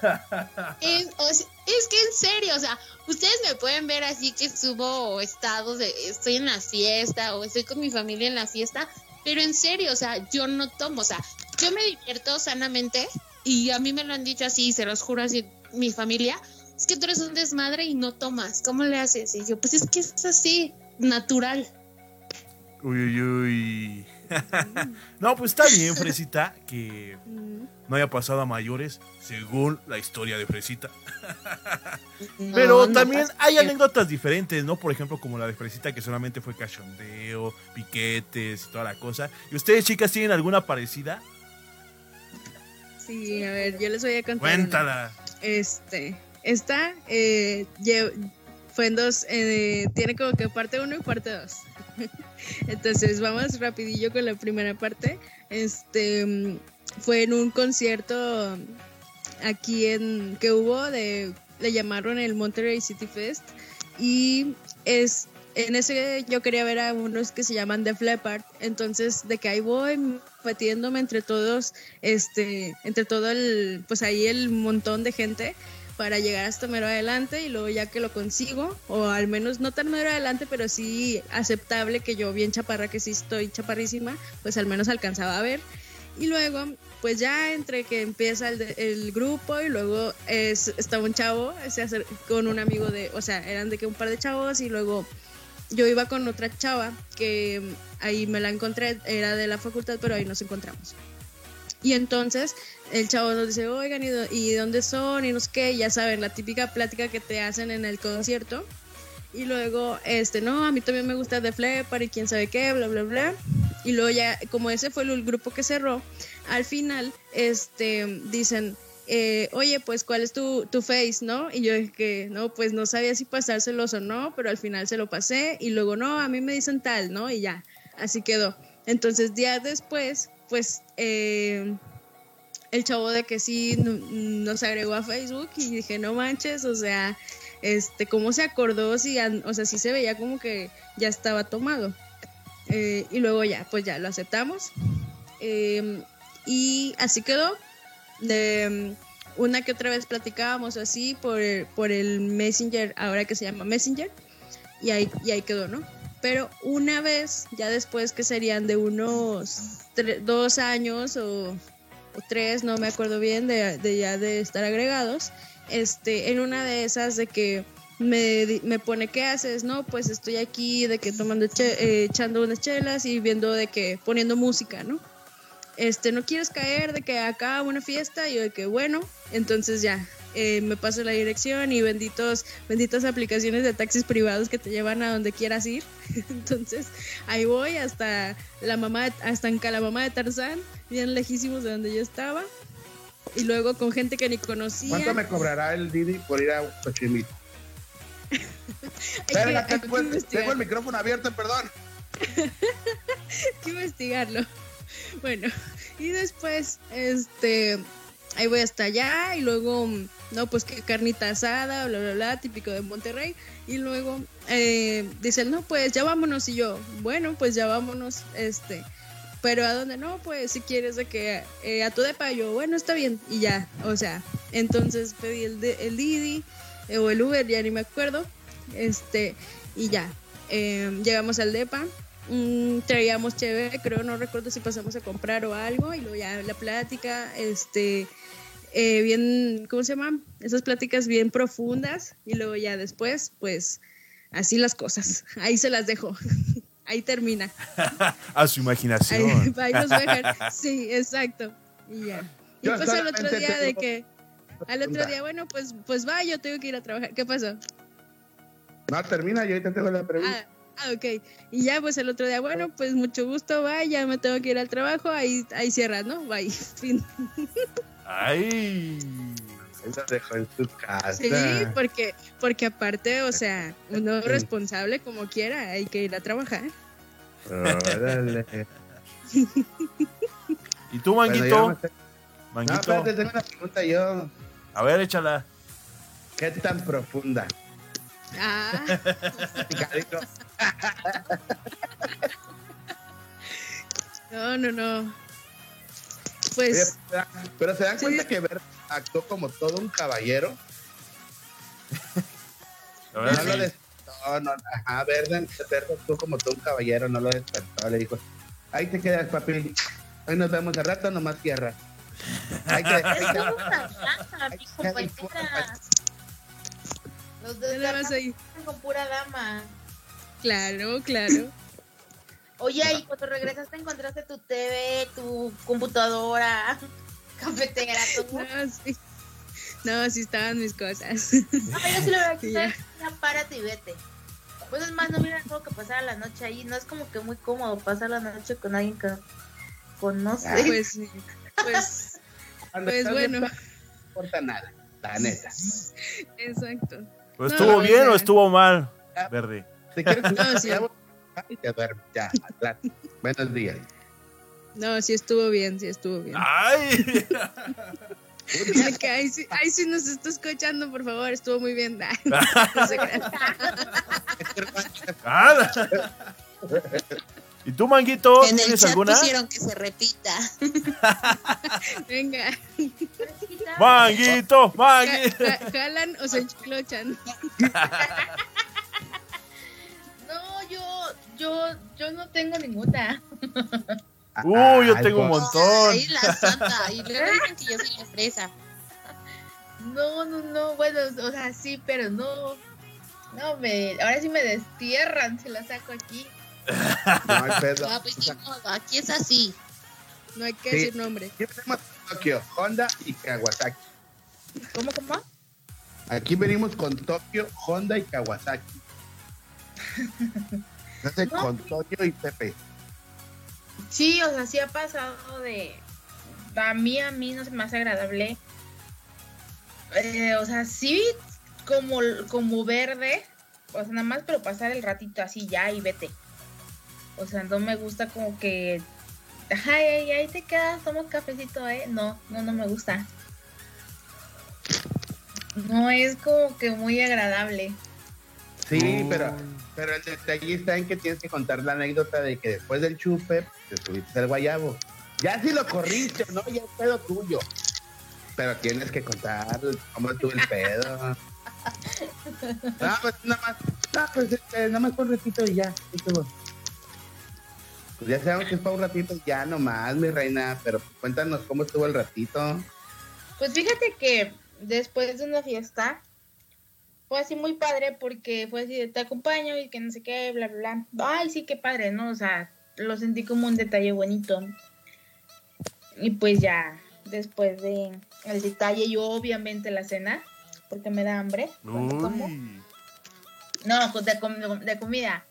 Es, que en serio, o sea, ustedes me pueden ver así que subo estados de estoy en la fiesta o estoy con mi familia en la fiesta, pero en serio, o sea, yo no tomo, o sea, yo me divierto sanamente y a mí me lo han dicho así, se los juro así, mi familia, es que tú eres un desmadre y no tomas, ¿cómo le haces? Y yo, pues es que es así, natural. Uy, uy, uy. no, pues está bien, Fresita, que Mm. no haya pasado a mayores, según la historia de Fresita. No, Pero no también hay anécdotas diferentes, ¿no? Por ejemplo, como la de Fresita, que solamente fue cachondeo, piquetes y toda la cosa. ¿Y ustedes, chicas, tienen alguna parecida? Sí, a ver, yo les voy a contar. una. Cuéntala. Este, esta eh, fue en dos, eh, tiene como que parte uno y parte dos. Entonces vamos rapidillo con la primera parte. Este fue en un concierto aquí en que hubo de le llamaron el Monterey City Fest. Y es en ese yo quería ver a unos que se llaman The Leppard, entonces de que ahí voy metiéndome entre todos, este, entre todo el, pues ahí el montón de gente para llegar hasta mero adelante y luego ya que lo consigo, o al menos no tan mero adelante, pero sí aceptable que yo bien chaparra, que sí estoy chaparrísima, pues al menos alcanzaba a ver. Y luego, pues ya entre que empieza el, grupo y luego es, estaba un chavo se con un amigo de, o sea, eran de que un par de chavos y luego yo iba con otra chava que ahí me la encontré, era de la facultad, pero ahí nos encontramos. Y entonces el chavo nos dice, oigan, ¿y, dó- y dónde son? Y no sé qué, ya saben, la típica plática que te hacen en el concierto. Y luego, este, no, a mí también me gusta The Flepper y quién sabe qué, bla, bla, bla. Y luego ya, como ese fue el grupo que cerró, al final, este, dicen, eh, oye, pues, ¿cuál es tu, tu face, no? Y yo dije, no, pues no sabía si pasárselos o no, pero al final se lo pasé. Y luego, no, a mí me dicen tal, ¿no? Y ya, así quedó. Entonces, días después, pues, eh, el chavo de que sí no- nos agregó a Facebook y dije, no manches, o sea, este, cómo se acordó, si, o sea, sí se veía como que ya estaba tomado. Eh, y luego ya, pues ya lo aceptamos. Eh, y así quedó. De una que otra vez platicábamos así por, el- por el Messenger, ahora que se llama Messenger, y ahí, y ahí quedó, ¿no? Pero una vez, ya después que serían de unos dos años o, tres, no me acuerdo bien, de, ya de estar agregados, este, en una de esas de que me, me pone, ¿qué haces? No, pues estoy aquí de que tomando, eh, echando unas chelas y viendo de que, poniendo música, ¿no? Este, ¿no quieres caer de que acá una fiesta? Y de que, bueno, entonces ya, eh, me paso la dirección y benditos, benditas aplicaciones de taxis privados que te llevan a donde quieras ir. Entonces ahí voy hasta la mamá, hasta en la mamá de Tarzán, bien lejísimos de donde yo estaba. Y luego con gente que ni conocía. ¿Cuánto me cobrará el Didi por ir a Xochimilco? tengo el micrófono abierto, perdón. Hay que investigarlo. Bueno, y después, este, ahí voy hasta allá y luego, no, pues que carnita asada, bla, bla, bla, típico de Monterrey. Y luego eh, dicen, no, pues ya vámonos. Y yo, bueno, pues ya vámonos, este. Pero a dónde no, pues si quieres de que eh, a tu depa, yo, bueno, está bien. Y ya, o sea, entonces pedí el, el Didi eh, o el Uber, ya ni me acuerdo. Este, y ya, llegamos al depa Mm, traíamos chévere, creo, no recuerdo si pasamos a comprar o algo, y luego ya la plática, este, eh, bien, ¿cómo se llama? Esas pláticas bien profundas, y luego ya después, pues, así las cosas, ahí se las dejo. Ahí termina. a su imaginación. Ahí, nos dejan. Sí, exacto. Y ya. Y pues el otro día de que, al otro día, bueno, pues, pues va, yo tengo que ir a trabajar. ¿Qué pasó? No, termina, yo ahorita tengo la pregunta. Ah, Ah, ok. Y ya pues el otro día, bueno, pues mucho gusto, bye, ya me tengo que ir al trabajo, ahí, ahí cierras, ¿no? Bye. Fin. Ay. Eso dejó en su casa. Sí, porque, porque aparte, o sea, uno responsable como quiera, hay que ir a trabajar. Órale. ¿Y tú, Manguito? Manguito. No, espérate, tengo una pregunta yo. A ver, échala. ¿Qué tan profunda? Ah. no, no, no. Pues. Pero se dan cuenta que Verde actuó como todo un caballero. no lo despertó, no, ajá, Verde, Verde actuó como todo un caballero, no lo despertó, le dijo, ahí te quedas, papi, hoy nos vemos de rato, nomás tierra. Hay que, los dos ahí. con pura dama. Claro, claro. Oye, y cuando regresaste encontraste tu TV, tu computadora, cafetera, todo. No, sí. No, sí estaban mis cosas. No, pero sí lo voy a quitar, ya párate y vete. Pues es más, no mira todo que pasar la noche ahí. No es como que muy cómodo pasar la noche con alguien que conoce. Ah, pues, pues, pues bueno. No importa nada, la neta. Exacto. ¿Estuvo bien o estuvo mal, Verde? no, sí. Ya, Buenos días. No, sí estuvo bien, sí estuvo bien. ¡Ay! ahí, sí, ahí sí nos está escuchando, por favor, estuvo muy bien. ¿Y tú, Manguito, en tienes el alguna? pusieron que se repita. Venga. Manguito, Manguito. jalan o se enchilochan. No, yo, yo, no tengo ninguna. Uy, yo tengo un montón. Ahí la santa. Y luego dicen que yo soy la fresa. No, no, no. Bueno, o sea, sí, pero no. No, me, ahora sí me destierran. Se la saco aquí. No hay pedo. Ah, pues, aquí es así. No hay que decir nombre. Aquí tenemos Tokio, Honda y Kawasaki. ¿Cómo, cómo? Aquí venimos con Tokio, Honda y Kawasaki. Entonces, con Tokio y Pepe. Sí, o sea, sí ha pasado de... A mí, a mí no se me hace agradable. Eh, o sea, sí, como, como verde, o sea, nada más, pero pasar el ratito así ya y vete. O sea, no me gusta como que. Ay, ahí te quedas, tomas cafecito, ¿eh? No, no, no me gusta. No es como que muy agradable. Sí, pero, pero el detalle está en que tienes que contar la anécdota de que después del chupe te subiste al guayabo. Ya si lo corriste, ¿no? Ya es pedo tuyo. Pero tienes que contar cómo estuvo el pedo. no, pues nada más, no, pues este, nada más por ratito y ya. Estuvo. Pues ya sabemos que es para un ratito, ya nomás, mi reina, pero cuéntanos cómo estuvo el ratito. Pues fíjate que después de una fiesta fue así muy padre porque fue así de te acompaño y que no sé qué, bla, bla, bla. Ay, sí, qué padre, ¿no? O sea, lo sentí como un detalle bonito. Y pues ya, después de el detalle y obviamente la cena, porque me da hambre. como. No, de, com- de comida.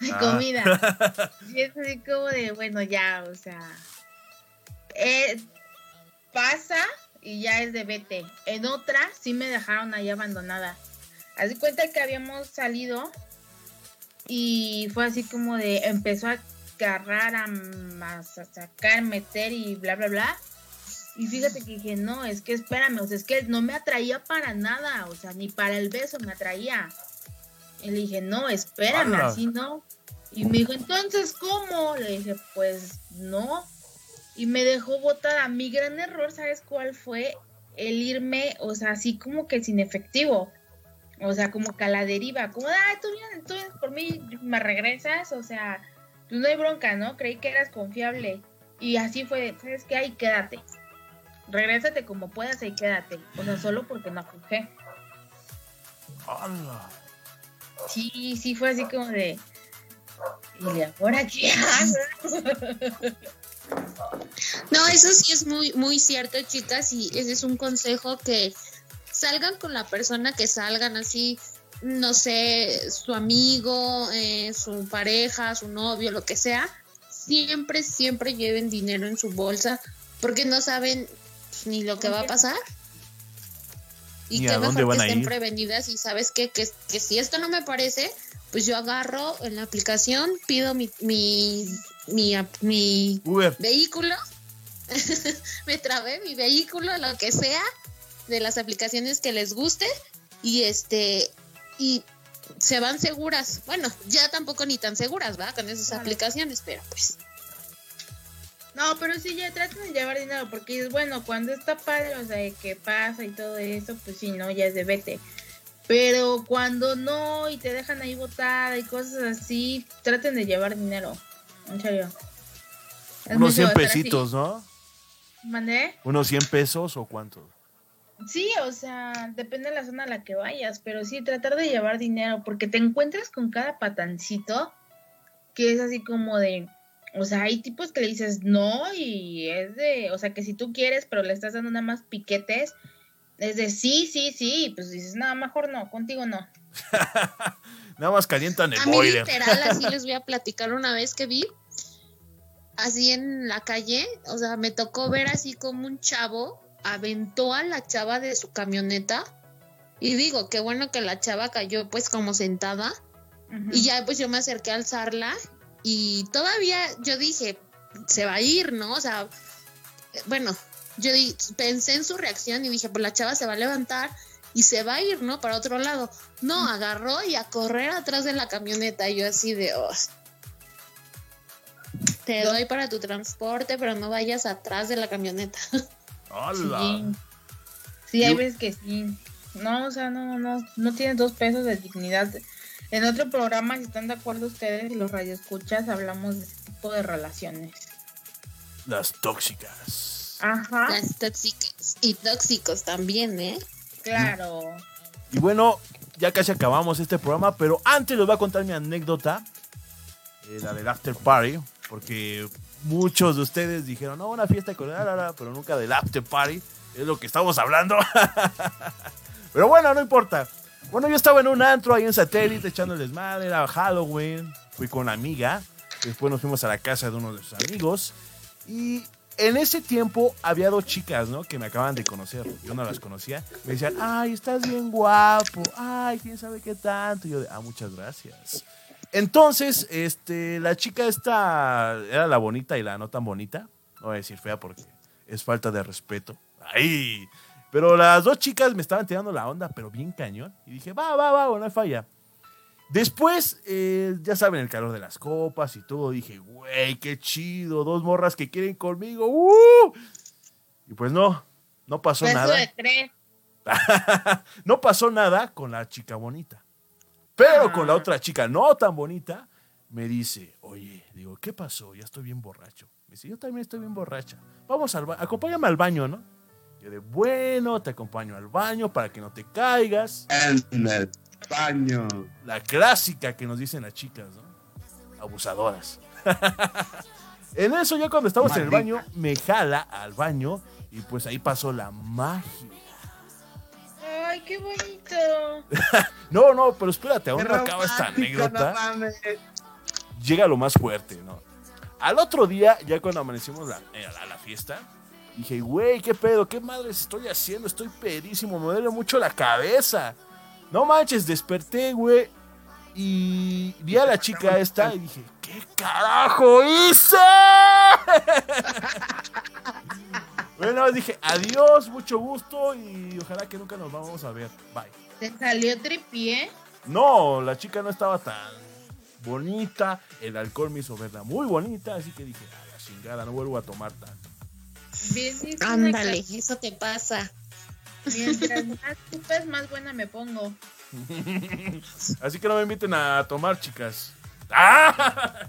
De Ah. comida. Y es así como de, bueno, ya, o sea. eh, pasa y ya es de vete. En otra sí me dejaron ahí abandonada. Haz de cuenta que habíamos salido y fue así como de empezó a agarrar, a, a sacar, meter y bla, bla, bla. Y fíjate que dije, no, es que espérame, o sea, es que no me atraía para nada, o sea, ni para el beso me atraía. Y le dije, no, espérame, así no. Y me dijo, entonces, ¿cómo? Le dije, pues no. Y me dejó botada. Mi gran error, ¿sabes cuál fue? El irme, o sea, así como que sin efectivo. O sea, como que a la deriva. Como, ah, tú vienes, tú vienes por mí, me regresas. O sea, pues no hay bronca, ¿no? Creí que eras confiable. Y así fue, ¿sabes qué? Ahí quédate. Regrésate como puedas y quédate. O sea, solo porque no. ¡Hala! Sí, sí, fue así como de. ¿Y de ahora qué hago? No, eso sí es muy, muy cierto, chicas, y ese es un consejo que salgan con la persona que salgan así, no sé, su amigo, eh, su pareja, su novio, lo que sea, siempre, siempre lleven dinero en su bolsa, porque no saben ni lo que va a pasar. Y Ni qué a dónde mejor van que a estén ir. prevenidas y sabes qué? que, que si esto no me parece, pues yo agarro en la aplicación, pido mi, mi, mi, mi Uber. vehículo, me trabé mi vehículo, lo que sea, de las aplicaciones que les guste, y este, y se van seguras. Bueno, ya tampoco ni tan seguras, ¿va? Con esas aplicaciones, pero pues. No, pero sí, ya traten de llevar dinero, porque es bueno, cuando está padre, o sea, de que pasa y todo eso, pues sí, no, ya es de vete. Pero cuando no y te dejan ahí botada y cosas así, traten de llevar dinero. En serio. Es Unos 100 mucho estar así. pesitos, ¿no? ¿Mandé? ¿Unos 100 pesos o cuánto? Sí, o sea, depende de la zona a la que vayas, pero sí, tratar de llevar dinero, porque te encuentras con cada patancito que es así como de, o sea, hay tipos que le dices no y es de, o sea, que si tú quieres, pero le estás dando nada más piquetes, es de sí, sí, sí, pues dices, no, mejor no, contigo no. Nada más calientan el A mí boiler. literal, así les voy a platicar una vez que vi, así en la calle, o sea, me tocó ver así como un chavo aventó a la chava de su camioneta. Y digo, qué bueno que la chava cayó pues como sentada. Y ya pues yo me acerqué a alzarla y todavía yo dije, se va a ir, ¿no? O sea, bueno, yo pensé en su reacción y dije, pues la chava se va a levantar y se va a ir, ¿no? Para otro lado. No, agarró y a correr atrás de la camioneta. Y yo así de, oh, te doy para tu transporte, pero no vayas atrás de la camioneta. ¡Hala! Sí. Sí, hay veces que sí. No, o sea, no, no, no tienes dos pesos de dignidad. En otro programa, si están de acuerdo ustedes y los radioescuchas, hablamos de ese tipo de relaciones. Las tóxicas. Ajá, Las tóxicas y tóxicos también, ¿eh? claro. Y bueno, ya casi acabamos este programa, pero antes les voy a contar mi anécdota, eh, la del after party, porque muchos de ustedes dijeron, no, una fiesta con la, la, la", pero nunca del after party, es lo que estamos hablando. pero bueno, no importa. Bueno, yo estaba en un antro ahí en satélite echando el desmadre, era Halloween, fui con una amiga, después nos fuimos a la casa de uno de sus amigos y en ese tiempo había dos chicas, ¿no? Que me acaban de conocer. Yo no las conocía. Me decían, ay, estás bien guapo. Ay, quién sabe qué tanto. Y yo ah, muchas gracias. Entonces, este, la chica esta era la bonita y la no tan bonita. No voy a decir fea porque es falta de respeto. Ay. Pero las dos chicas me estaban tirando la onda, pero bien cañón. Y dije, va, va, va, no hay falla. Después, eh, ya saben, el calor de las copas y todo. Dije, güey, qué chido. Dos morras que quieren conmigo. ¡Uh! Y pues no, no pasó Beso nada. de tres. no pasó nada con la chica bonita. Pero con la otra chica no tan bonita, me dice, oye, digo, ¿qué pasó? Ya estoy bien borracho. Me dice, yo también estoy bien borracha. Vamos al baño, acompáñame al baño, ¿no? Yo de, bueno, te acompaño al baño para que no te caigas. En el baño. La clásica que nos dicen las chicas, ¿no? Abusadoras. en eso, ya cuando estamos en el baño, me jala al baño y pues ahí pasó la magia. Ay, qué bonito. No, no, pero espérate, aún no acaba esta anécdota. no llega lo más fuerte, ¿no? Al otro día, ya cuando amanecimos la- eh, a la fiesta, dije, güey, ¿qué pedo? ¿Qué madres estoy haciendo? Estoy pedísimo, me duele mucho la cabeza. No manches, desperté, güey. Y vi a la chica esta y dije, ¿qué carajo hice? bueno, dije, adiós, mucho gusto y ojalá que nunca nos vamos a ver. Bye. ¿Te salió tripié? No, la chica no estaba tan bonita. El alcohol me hizo verla muy bonita. Así que dije, a la chingada, no vuelvo a tomar tanto. Ándale, eso te pasa. Mientras más chupes, más buena me pongo. Así que no me inviten a tomar, chicas. ¡Ah!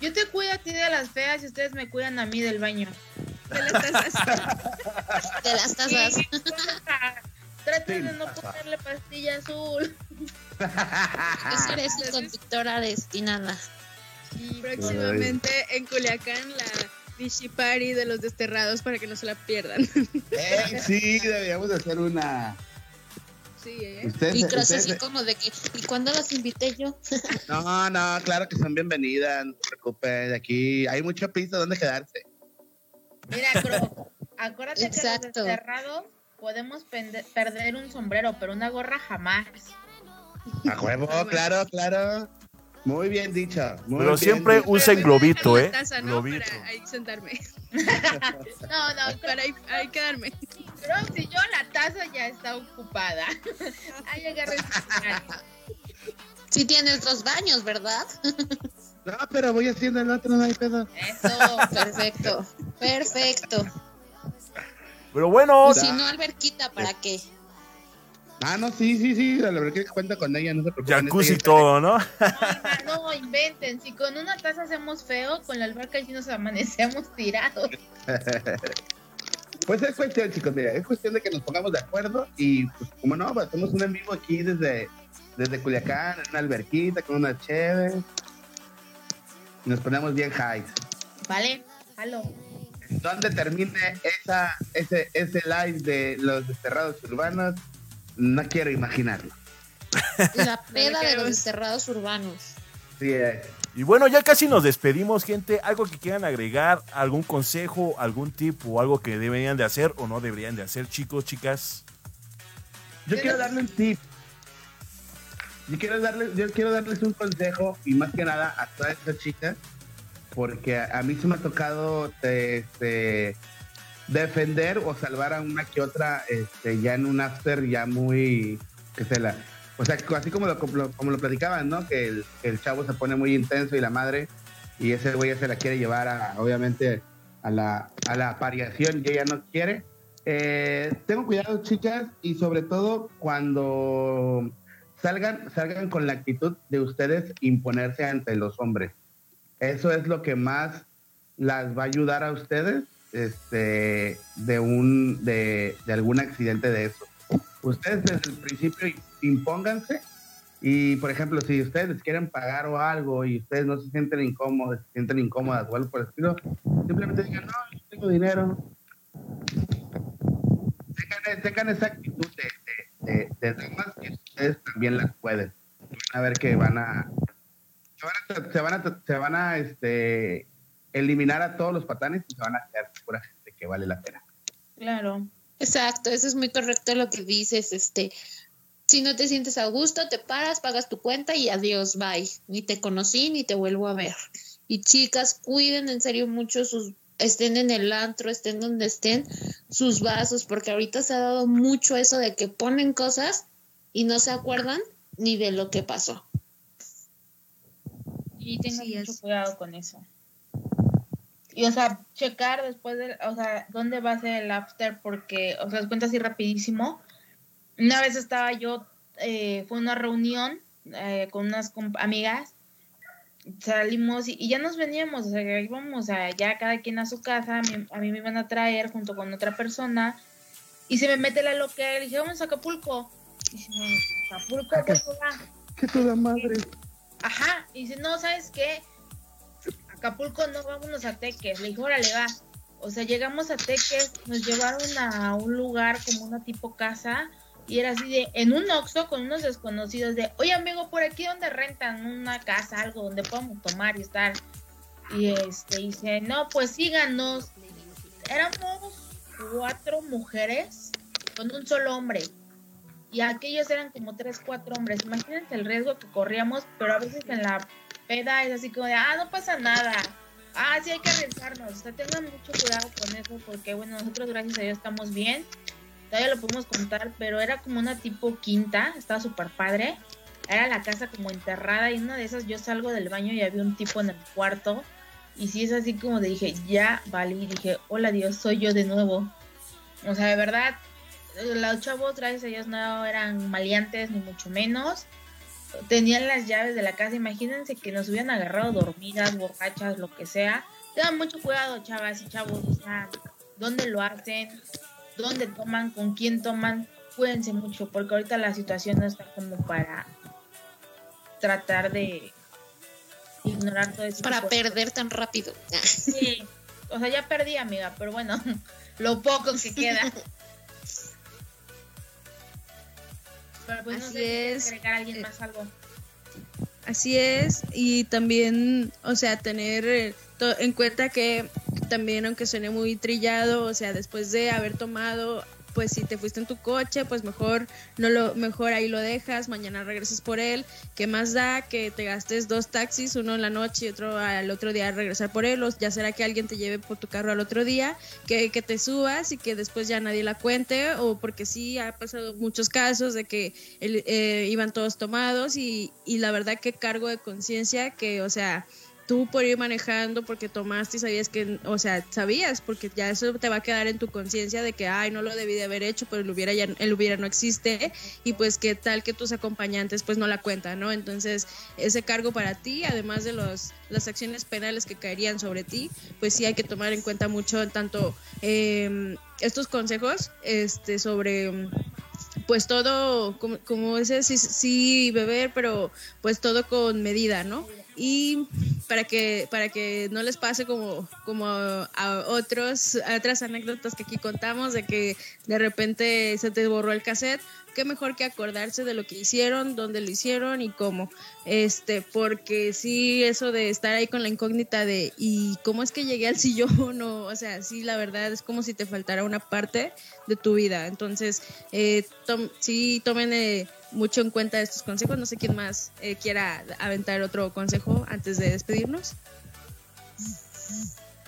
Yo te cuido a ti de las feas y ustedes me cuidan a mí del baño. De las tazas. De las tazas. Sí. Traten de no ponerle pastilla azul. Yo seré su conductora destinada. Y próximamente en Culiacán la Vichy Party de los desterrados para que no se la pierdan. Eh, sí, deberíamos de hacer una. Sí, ¿eh? Ustedes, Y Cross ustedes- así como de que, ¿y cuándo los invité yo? No, no, claro que son bienvenidas, no se preocupen. Aquí hay mucho piso donde quedarse. Mira, Cro, acuérdate que Exacto. los desterrados podemos perder un sombrero, pero una gorra jamás. A huevo, claro, claro. Muy bien dicho. Muy Pero bien siempre dicho. usen globito, ¿eh? taza, ¿no? Globito. Para ahí sentarme. No, no, Para ahí, ahí quedarme. pero si yo la taza ya está ocupada. Ahí agarré señal. Sí tienes dos baños, ¿verdad? No, pero voy haciendo el otro, no hay pedo. Eso. Perfecto, perfecto. Pero bueno, Y si no, alberquita, ¿para qué? Ah, no, sí, sí, sí. La verdad que cuenta con ella, no se preocupen. jacuzzi y todo, ¿no? No, no, inventen. Si con una taza hacemos feo, con la alberca sí nos amanecemos tirados. Pues es cuestión, chicos, mira, es cuestión de que nos pongamos de acuerdo y, pues, como no, pues, hacemos un en vivo aquí desde, desde Culiacán, en una alberquita, con una cheve. Nos ponemos bien high. ¿Vale? Halo. ¿Dónde termine esa, ese, ese live de los desterrados urbanos? No quiero imaginarlo. La peda de los desterrados urbanos. Sí, eh, Y bueno, ya casi nos despedimos, gente. Algo que quieran agregar, algún consejo, algún tip o algo que deberían de hacer o no deberían de hacer, chicos, chicas. Yo quiero darle un tip. Yo quiero darles, yo quiero darles un consejo y más que nada a todas estas chicas, porque a, mí se me ha tocado este, defender o salvar a una que otra este, ya en un after ya muy que se la o sea así como lo, como lo- platicaban no que el, chavo se pone muy intenso y la madre y ese güey ya se la quiere llevar a obviamente a la a la apareación y ella no quiere. Eh, tengo cuidado chicas y sobre todo cuando salgan salgan con la actitud de ustedes imponerse ante los hombres. Eso es lo que más las va a ayudar a ustedes este de un de, de algún accidente de eso. Ustedes desde el principio impónganse y por ejemplo si ustedes quieren pagar o algo y ustedes no se sienten incómodos se sienten incómodas o algo por el estilo simplemente digan no yo tengo dinero tengan, tengan esa actitud de, de, de, damas que ustedes también las pueden van a ver que van a se van a, se van a, se van a, este, eliminar a todos los patanes y se van a quedar pura gente que vale la pena. Claro. Exacto, eso es muy correcto lo que dices, este, si no te sientes a gusto, te paras, pagas tu cuenta y adiós, bye. Ni te conocí ni te vuelvo a ver. Y chicas, cuiden en serio mucho sus, estén en el antro, estén donde estén, sus vasos, porque ahorita se ha dado mucho eso de que ponen cosas y no se acuerdan ni de lo que pasó. Y tengan Sí, mucho es. cuidado con eso. Y, o sea, checar después de, o sea, dónde va a ser el after, porque, o sea, les cuento así rapidísimo. Una vez estaba yo, eh, fue una reunión eh, con unas comp- amigas, salimos y, y ya nos veníamos, o sea, íbamos a, ya cada quien a su casa, a mí, a mí me iban a traer junto con otra persona, y se me mete la loca, y le dije, vamos a Acapulco. Y dice, Acapulco, ¿por qué va?" ¡Qué toda madre! Ajá, y dice, no, ¿sabes qué? Acapulco no, vámonos a Teques. Le dije, órale, va. O sea, llegamos a Teques, nos llevaron a un lugar como una tipo casa, Y era así de, en un Oxxo con unos desconocidos de, oye amigo, por aquí donde rentan una casa, algo donde podamos tomar y estar. Y este dice, no, pues síganos. Éramos cuatro mujeres con un solo hombre. Y aquellos eran como tres, cuatro hombres. Imagínense el riesgo que corríamos, pero a veces en la peda es así como de, ah, no pasa nada. Ah, sí hay que arriesgarnos. O sea, tengan mucho cuidado con eso porque, bueno, nosotros gracias a Dios estamos bien todavía lo podemos contar, pero era como una tipo quinta, estaba súper padre. Era la casa como enterrada y una de esas yo salgo del baño y había un tipo en el cuarto. Y sí es así como dije, ya vale, y dije, hola Dios, soy yo de nuevo. O sea, de verdad, los chavos, gracias a Dios, no eran maleantes ni mucho menos. Tenían las llaves de la casa, imagínense que nos hubieran agarrado dormidas, borrachas, lo que sea. Tengan mucho cuidado, chavas y chavos, o dónde lo hacen, dónde toman, con quién toman, cuídense mucho, porque ahorita la situación no está como para tratar de ignorar todo eso. Para perder tan rápido. Sí, o sea, ya perdí, amiga, pero bueno, lo poco que queda. Pero pues no Así sé es. agregar a alguien más algo. Así es, y también, o sea, tener eh, en cuenta que también, aunque suene muy trillado, o sea, después de haber tomado, pues si te fuiste en tu coche, pues mejor no lo mejor ahí lo dejas, mañana regresas por él, ¿qué más da que te gastes dos taxis, uno en la noche y otro al otro día regresar por él, o ya será que alguien te lleve por tu carro al otro día, que, que te subas y que después ya nadie la cuente, o porque sí ha pasado muchos casos de que el- eh, iban todos tomados y, y la verdad que cargo de conciencia que, o sea, tú por ir manejando porque tomaste y sabías que, o sea, sabías, porque ya eso te va a quedar en tu conciencia de que, ay, no lo debí de haber hecho, pero el hubiera, ya, hubiera no existe y pues qué tal que tus acompañantes pues no la cuentan, ¿no? Entonces, ese cargo para ti, además de los, las acciones penales que caerían sobre ti, pues sí hay que tomar en cuenta mucho tanto eh, estos consejos este, sobre pues todo, como, como ese, sí, sí beber, pero pues todo con medida, ¿no? Y para que, para que no les pase como, como a otros, otras anécdotas que aquí contamos, de que de repente se te borró el cassette, qué mejor que acordarse de lo que hicieron, dónde lo hicieron y cómo. Este, porque sí, eso de estar ahí con la incógnita de ¿y cómo es que llegué al sillón? O, o sea, sí, la verdad es como si te faltara una parte de tu vida. Entonces, eh, tom- sí, tomen eh, mucho en cuenta estos consejos. No sé quién más eh, quiera aventar otro consejo antes de despedirnos.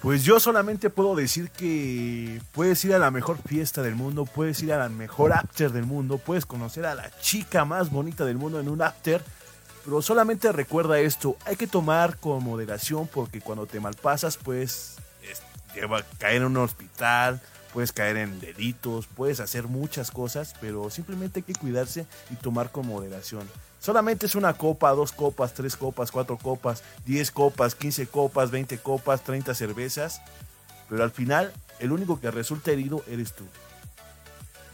Pues yo solamente puedo decir que puedes ir a la mejor fiesta del mundo, puedes ir a la mejor after del mundo, puedes conocer a la chica más bonita del mundo en un after, pero solamente recuerda esto, hay que tomar con moderación porque cuando te malpasas puedes es- lleva- caer en un hospital, puedes caer en delitos, puedes hacer muchas cosas, pero simplemente hay que cuidarse y tomar con moderación. Solamente es una copa, dos copas, tres copas, cuatro copas, diez copas, quince copas, veinte copas, treinta cervezas. Pero al final, el único que resulta herido eres tú.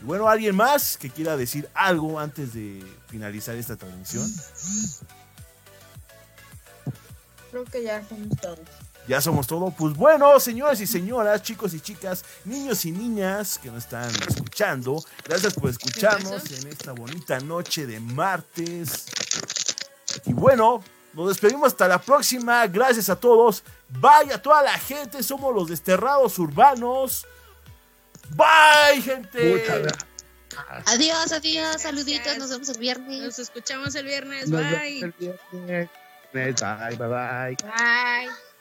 Y bueno, ¿alguien más que quiera decir algo antes de finalizar esta transmisión? Creo que ya somos todos. Ya somos todo. Pues bueno, señores y señoras, chicos y chicas, niños y niñas que nos están escuchando, gracias por escucharnos en esta bonita noche de martes. Y bueno, nos despedimos hasta la próxima. Gracias a todos. Vaya toda la gente, somos los desterrados urbanos. Bye, gente. Muchas gracias. Adiós, adiós, saluditos, nos vemos el viernes. Nos escuchamos el viernes. Nos Bye. vemos el viernes. Bye, bye, bye. Bye.